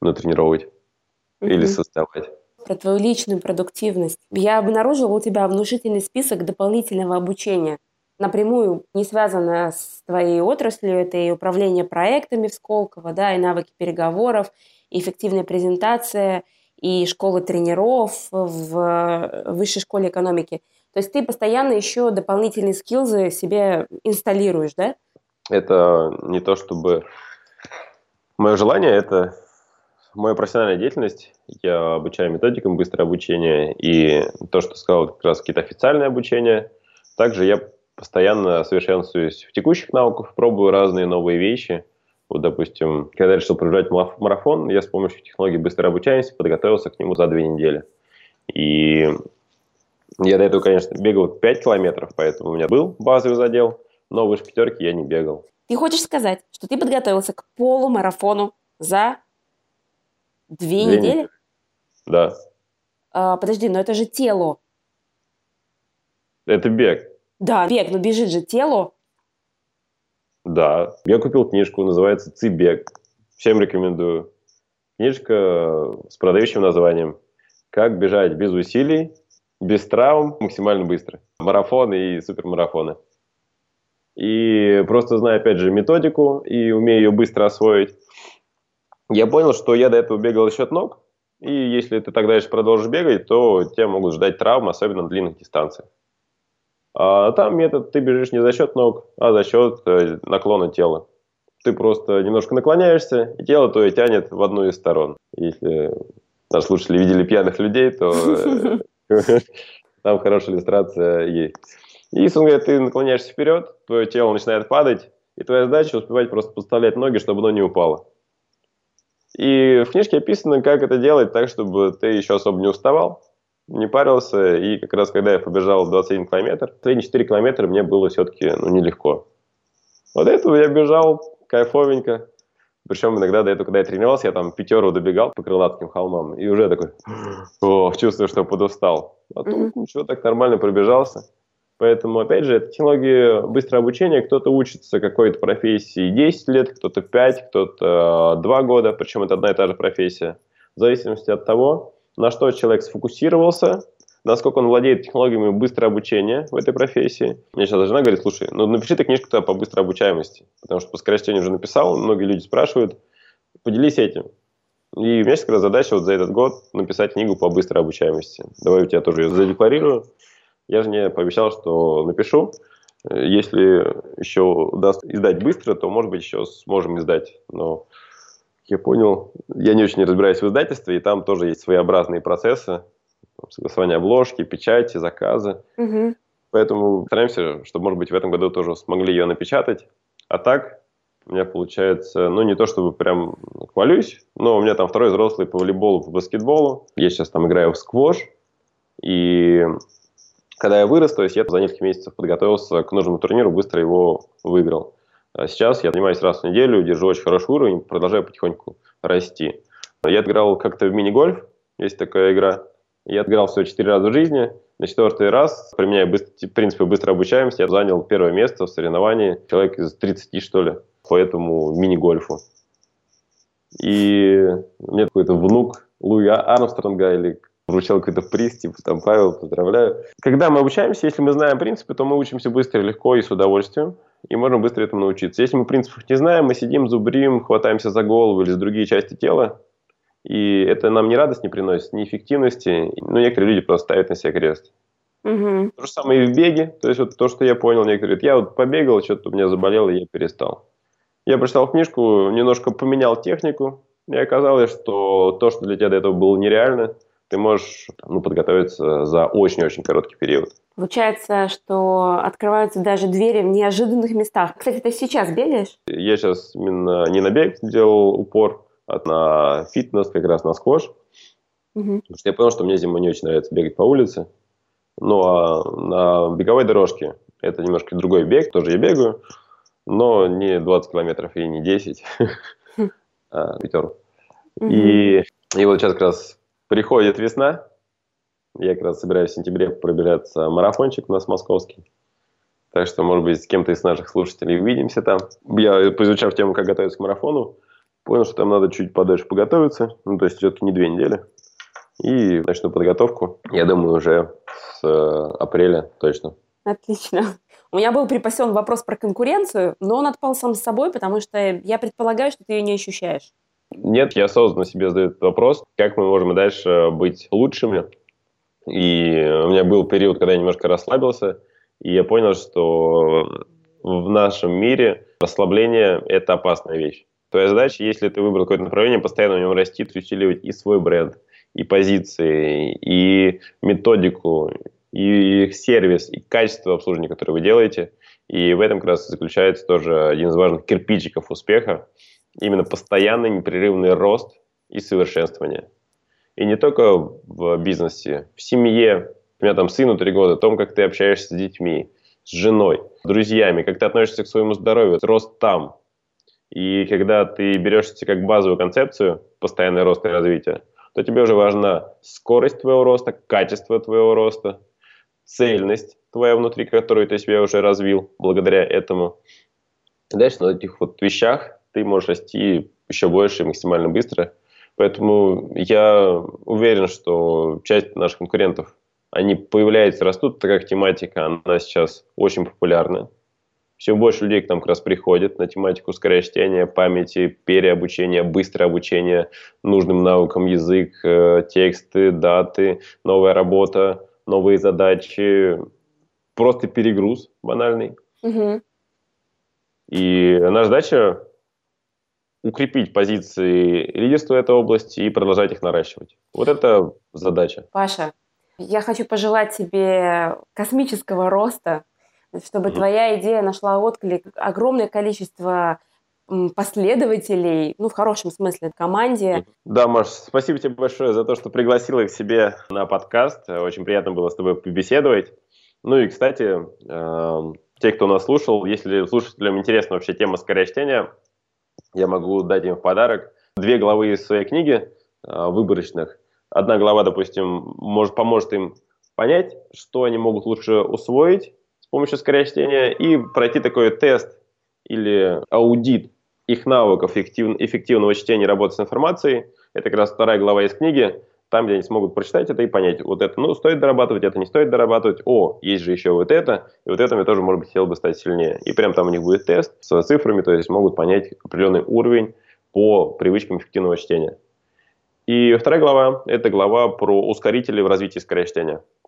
натренировать mm-hmm. или создавать. Про твою личную продуктивность. Я обнаружила у тебя внушительный список дополнительного обучения. напрямую не связано с твоей отраслью. Это и управление проектами в Сколково, да, и навыки переговоров, и эффективная презентация, и школа тренеров в высшей школе экономики. То есть ты постоянно еще дополнительные скиллзы себе инсталируешь, да? Это не то чтобы мое желание, это моя профессиональная деятельность. Я обучаю методикам быстрого обучения и то, что сказал, как раз какие-то официальные обучения. Также я постоянно совершенствуюсь в текущих науках, пробую разные новые вещи. Вот, допустим, когда я решил пробежать марафон, я с помощью технологии быстрой обучаемости подготовился к нему за две недели. И я до этого, конечно, бегал 5 километров, поэтому у меня был базовый задел, но выше пятерки я не бегал. Ты хочешь сказать, что ты подготовился к полумарафону за две, две недели? Да. А, подожди, но это же тело. Это бег. Да, бег, но бежит же тело. Да. Я купил книжку, называется «Цибег». Всем рекомендую. Книжка с продающим названием «Как бежать без усилий без травм, максимально быстро. Марафоны и супермарафоны. И просто зная, опять же, методику и умея ее быстро освоить, я понял, что я до этого бегал за счет ног, и если ты так дальше продолжишь бегать, то тебя могут ждать травмы, особенно на длинных дистанциях. А там метод, ты бежишь не за счет ног, а за счет э, наклона тела. Ты просто немножко наклоняешься, и тело твое тянет в одну из сторон. Если наши слушатели видели пьяных людей, то э, Там хорошая иллюстрация есть. И, собственно говоря, ты наклоняешься вперед, твое тело начинает падать, и твоя задача успевать просто подставлять ноги, чтобы оно не упало. И в книжке описано, как это делать так, чтобы ты еще особо не уставал, не парился. И как раз когда я побежал 21 километр, последние 4 километра мне было все-таки ну, нелегко. Вот этого я бежал кайфовенько. Причем иногда до этого, когда я тренировался, я там пятеру добегал по крылатским холмам, и уже такой, о, чувствую, что подустал. А тут mm-hmm. ничего, так нормально пробежался. Поэтому, опять же, это технологии быстрого обучения. Кто-то учится какой-то профессии 10 лет, кто-то 5, кто-то 2 года, причем это одна и та же профессия. В зависимости от того, на что человек сфокусировался, насколько он владеет технологиями быстрого обучения в этой профессии. Мне сейчас жена говорит, слушай, ну напиши ты книжку по быстрой обучаемости, потому что по скорочтению уже написал, многие люди спрашивают, поделись этим. И у меня есть как раз задача вот за этот год написать книгу по быстрой обучаемости. Давай у тебя тоже ее задекларирую. Я же не пообещал, что напишу. Если еще удаст издать быстро, то, может быть, еще сможем издать. Но я понял, я не очень разбираюсь в издательстве, и там тоже есть своеобразные процессы согласование обложки, печати, заказы. Угу. Поэтому стараемся, чтобы, может быть, в этом году тоже смогли ее напечатать. А так у меня получается, ну, не то чтобы прям хвалюсь, но у меня там второй взрослый по волейболу, по баскетболу. Я сейчас там играю в сквош. И когда я вырос, то есть я за несколько месяцев подготовился к нужному турниру, быстро его выиграл. А сейчас я занимаюсь раз в неделю, держу очень хороший уровень, продолжаю потихоньку расти. Я играл как-то в мини-гольф, есть такая игра. Я отыграл всего четыре раза в жизни. На четвертый раз, применяя быстро, принципы быстрой обучаемости, я занял первое место в соревновании. Человек из 30, что ли, по этому мини-гольфу. И мне какой-то внук Луи Армстронга или вручал какой-то приз, типа там, Павел, поздравляю. Когда мы обучаемся, если мы знаем принципы, то мы учимся быстро, легко и с удовольствием, и можем быстро этому научиться. Если мы принципов не знаем, мы сидим, зубрим, хватаемся за голову или за другие части тела, и это нам ни радость не приносит, ни эффективности. Ну, некоторые люди просто ставят на себя крест. Угу. То же самое и в беге. То есть вот то, что я понял, некоторые говорят, я вот побегал, что-то у меня заболело, и я перестал. Я прочитал книжку, немножко поменял технику, и оказалось, что то, что для тебя до этого было нереально, ты можешь ну, подготовиться за очень-очень короткий период. Получается, что открываются даже двери в неожиданных местах. Кстати, ты сейчас бегаешь? Я сейчас именно не на бег делал упор, на фитнес, как раз на сквош. Угу. Потому что я понял, что мне зимой не очень нравится бегать по улице. Ну, а на беговой дорожке это немножко другой бег, тоже я бегаю, но не 20 километров и не 10, хм. а пятерку. И, и вот сейчас как раз приходит весна, я как раз собираюсь в сентябре пробираться марафончик у нас московский. Так что, может быть, с кем-то из наших слушателей увидимся там. Я, поизучав тему, как готовиться к марафону, Понял, что там надо чуть подальше подготовиться, ну, то есть все-таки не две недели. И начну подготовку, я думаю, уже с э, апреля точно. Отлично. У меня был припасен вопрос про конкуренцию, но он отпал сам с собой, потому что я предполагаю, что ты ее не ощущаешь. Нет, я осознанно себе задаю этот вопрос, как мы можем дальше быть лучшими. И у меня был период, когда я немножко расслабился, и я понял, что в нашем мире расслабление – это опасная вещь. Твоя задача, если ты выбрал какое-то направление, постоянно в нем расти, усиливать и свой бренд, и позиции, и методику, и сервис, и качество обслуживания, которое вы делаете. И в этом как раз заключается тоже один из важных кирпичиков успеха. Именно постоянный непрерывный рост и совершенствование. И не только в бизнесе, в семье. У меня там сыну три года, о том, как ты общаешься с детьми, с женой, с друзьями, как ты относишься к своему здоровью, рост там. И когда ты берешься как базовую концепцию постоянный рост и развитие, то тебе уже важна скорость твоего роста, качество твоего роста, цельность твоя внутри, которую ты себе уже развил благодаря этому. Дальше на этих вот вещах ты можешь расти еще больше и максимально быстро. Поэтому я уверен, что часть наших конкурентов, они появляются, растут, так как тематика, она сейчас очень популярна все больше людей к нам как раз приходит на тематику скорочтения, памяти, переобучения, быстрое обучение нужным навыкам, язык, э, тексты, даты, новая работа, новые задачи, просто перегруз банальный. Угу. И наша задача укрепить позиции лидерства этой области и продолжать их наращивать. Вот это задача. Паша, я хочу пожелать тебе космического роста, чтобы mm-hmm. твоя идея нашла отклик. Огромное количество последователей, ну, в хорошем смысле, команде. Да, Маш, спасибо тебе большое за то, что пригласила их к себе на подкаст. Очень приятно было с тобой побеседовать. Ну и, кстати, э, те, кто нас слушал, если слушателям интересна вообще тема скорочтения, я могу дать им в подарок две главы из своей книги э, выборочных. Одна глава, допустим, может, поможет им понять, что они могут лучше усвоить помощью скорочтения и пройти такой тест или аудит их навыков эффектив, эффективного чтения и работы с информацией. Это как раз вторая глава из книги, там, где они смогут прочитать это и понять, вот это, ну, стоит дорабатывать, это не стоит дорабатывать, о, есть же еще вот это, и вот это мне тоже, может быть, хотел бы стать сильнее. И прям там у них будет тест с цифрами, то есть могут понять определенный уровень по привычкам эффективного чтения. И вторая глава – это глава про ускорители в развитии скорочтения. А,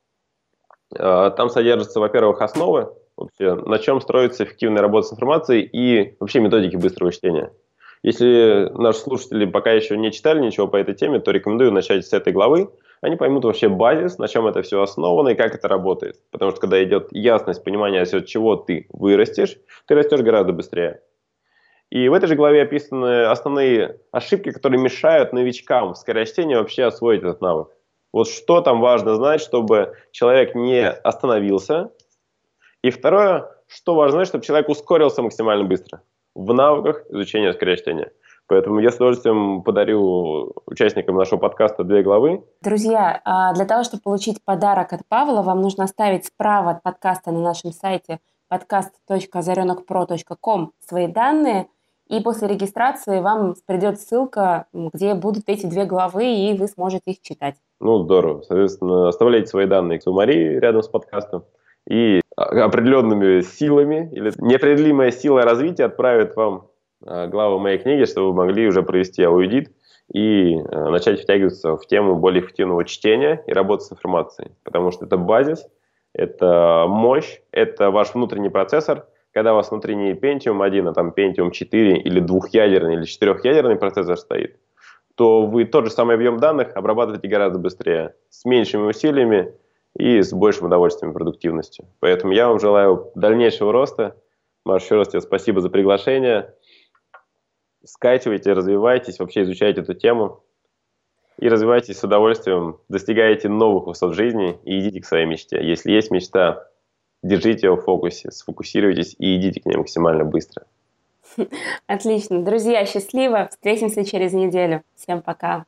там содержатся, во-первых, основы, вообще, на чем строится эффективная работа с информацией и вообще методики быстрого чтения. Если наши слушатели пока еще не читали ничего по этой теме, то рекомендую начать с этой главы. Они поймут вообще базис, на чем это все основано и как это работает. Потому что когда идет ясность, понимание, от чего ты вырастешь, ты растешь гораздо быстрее. И в этой же главе описаны основные ошибки, которые мешают новичкам в скорочтении вообще освоить этот навык. Вот что там важно знать, чтобы человек не остановился. И второе, что важно знать, чтобы человек ускорился максимально быстро в навыках изучения скорочтения. Поэтому я с удовольствием подарю участникам нашего подкаста две главы. Друзья, а для того, чтобы получить подарок от Павла, вам нужно оставить справа от подкаста на нашем сайте podcast.озаренокпро.ком свои данные – и после регистрации вам придет ссылка, где будут эти две главы, и вы сможете их читать. Ну, здорово. Соответственно, оставляйте свои данные у Марии рядом с подкастом. И определенными силами или неопределимая сила развития отправит вам а, главу моей книги, чтобы вы могли уже провести аудит и а, начать втягиваться в тему более эффективного чтения и работы с информацией. Потому что это базис, это мощь, это ваш внутренний процессор, когда у вас внутри не Pentium 1, а там Pentium 4 или двухъядерный или четырехъядерный процессор стоит, то вы тот же самый объем данных обрабатываете гораздо быстрее, с меньшими усилиями и с большим удовольствием и продуктивностью. Поэтому я вам желаю дальнейшего роста. Маш, еще раз тебе спасибо за приглашение. Скачивайте, развивайтесь, вообще изучайте эту тему и развивайтесь с удовольствием, достигаете новых высот жизни и идите к своей мечте. Если есть мечта, держите его в фокусе, сфокусируйтесь и идите к ней максимально быстро. Отлично. Друзья, счастливо. Встретимся через неделю. Всем пока.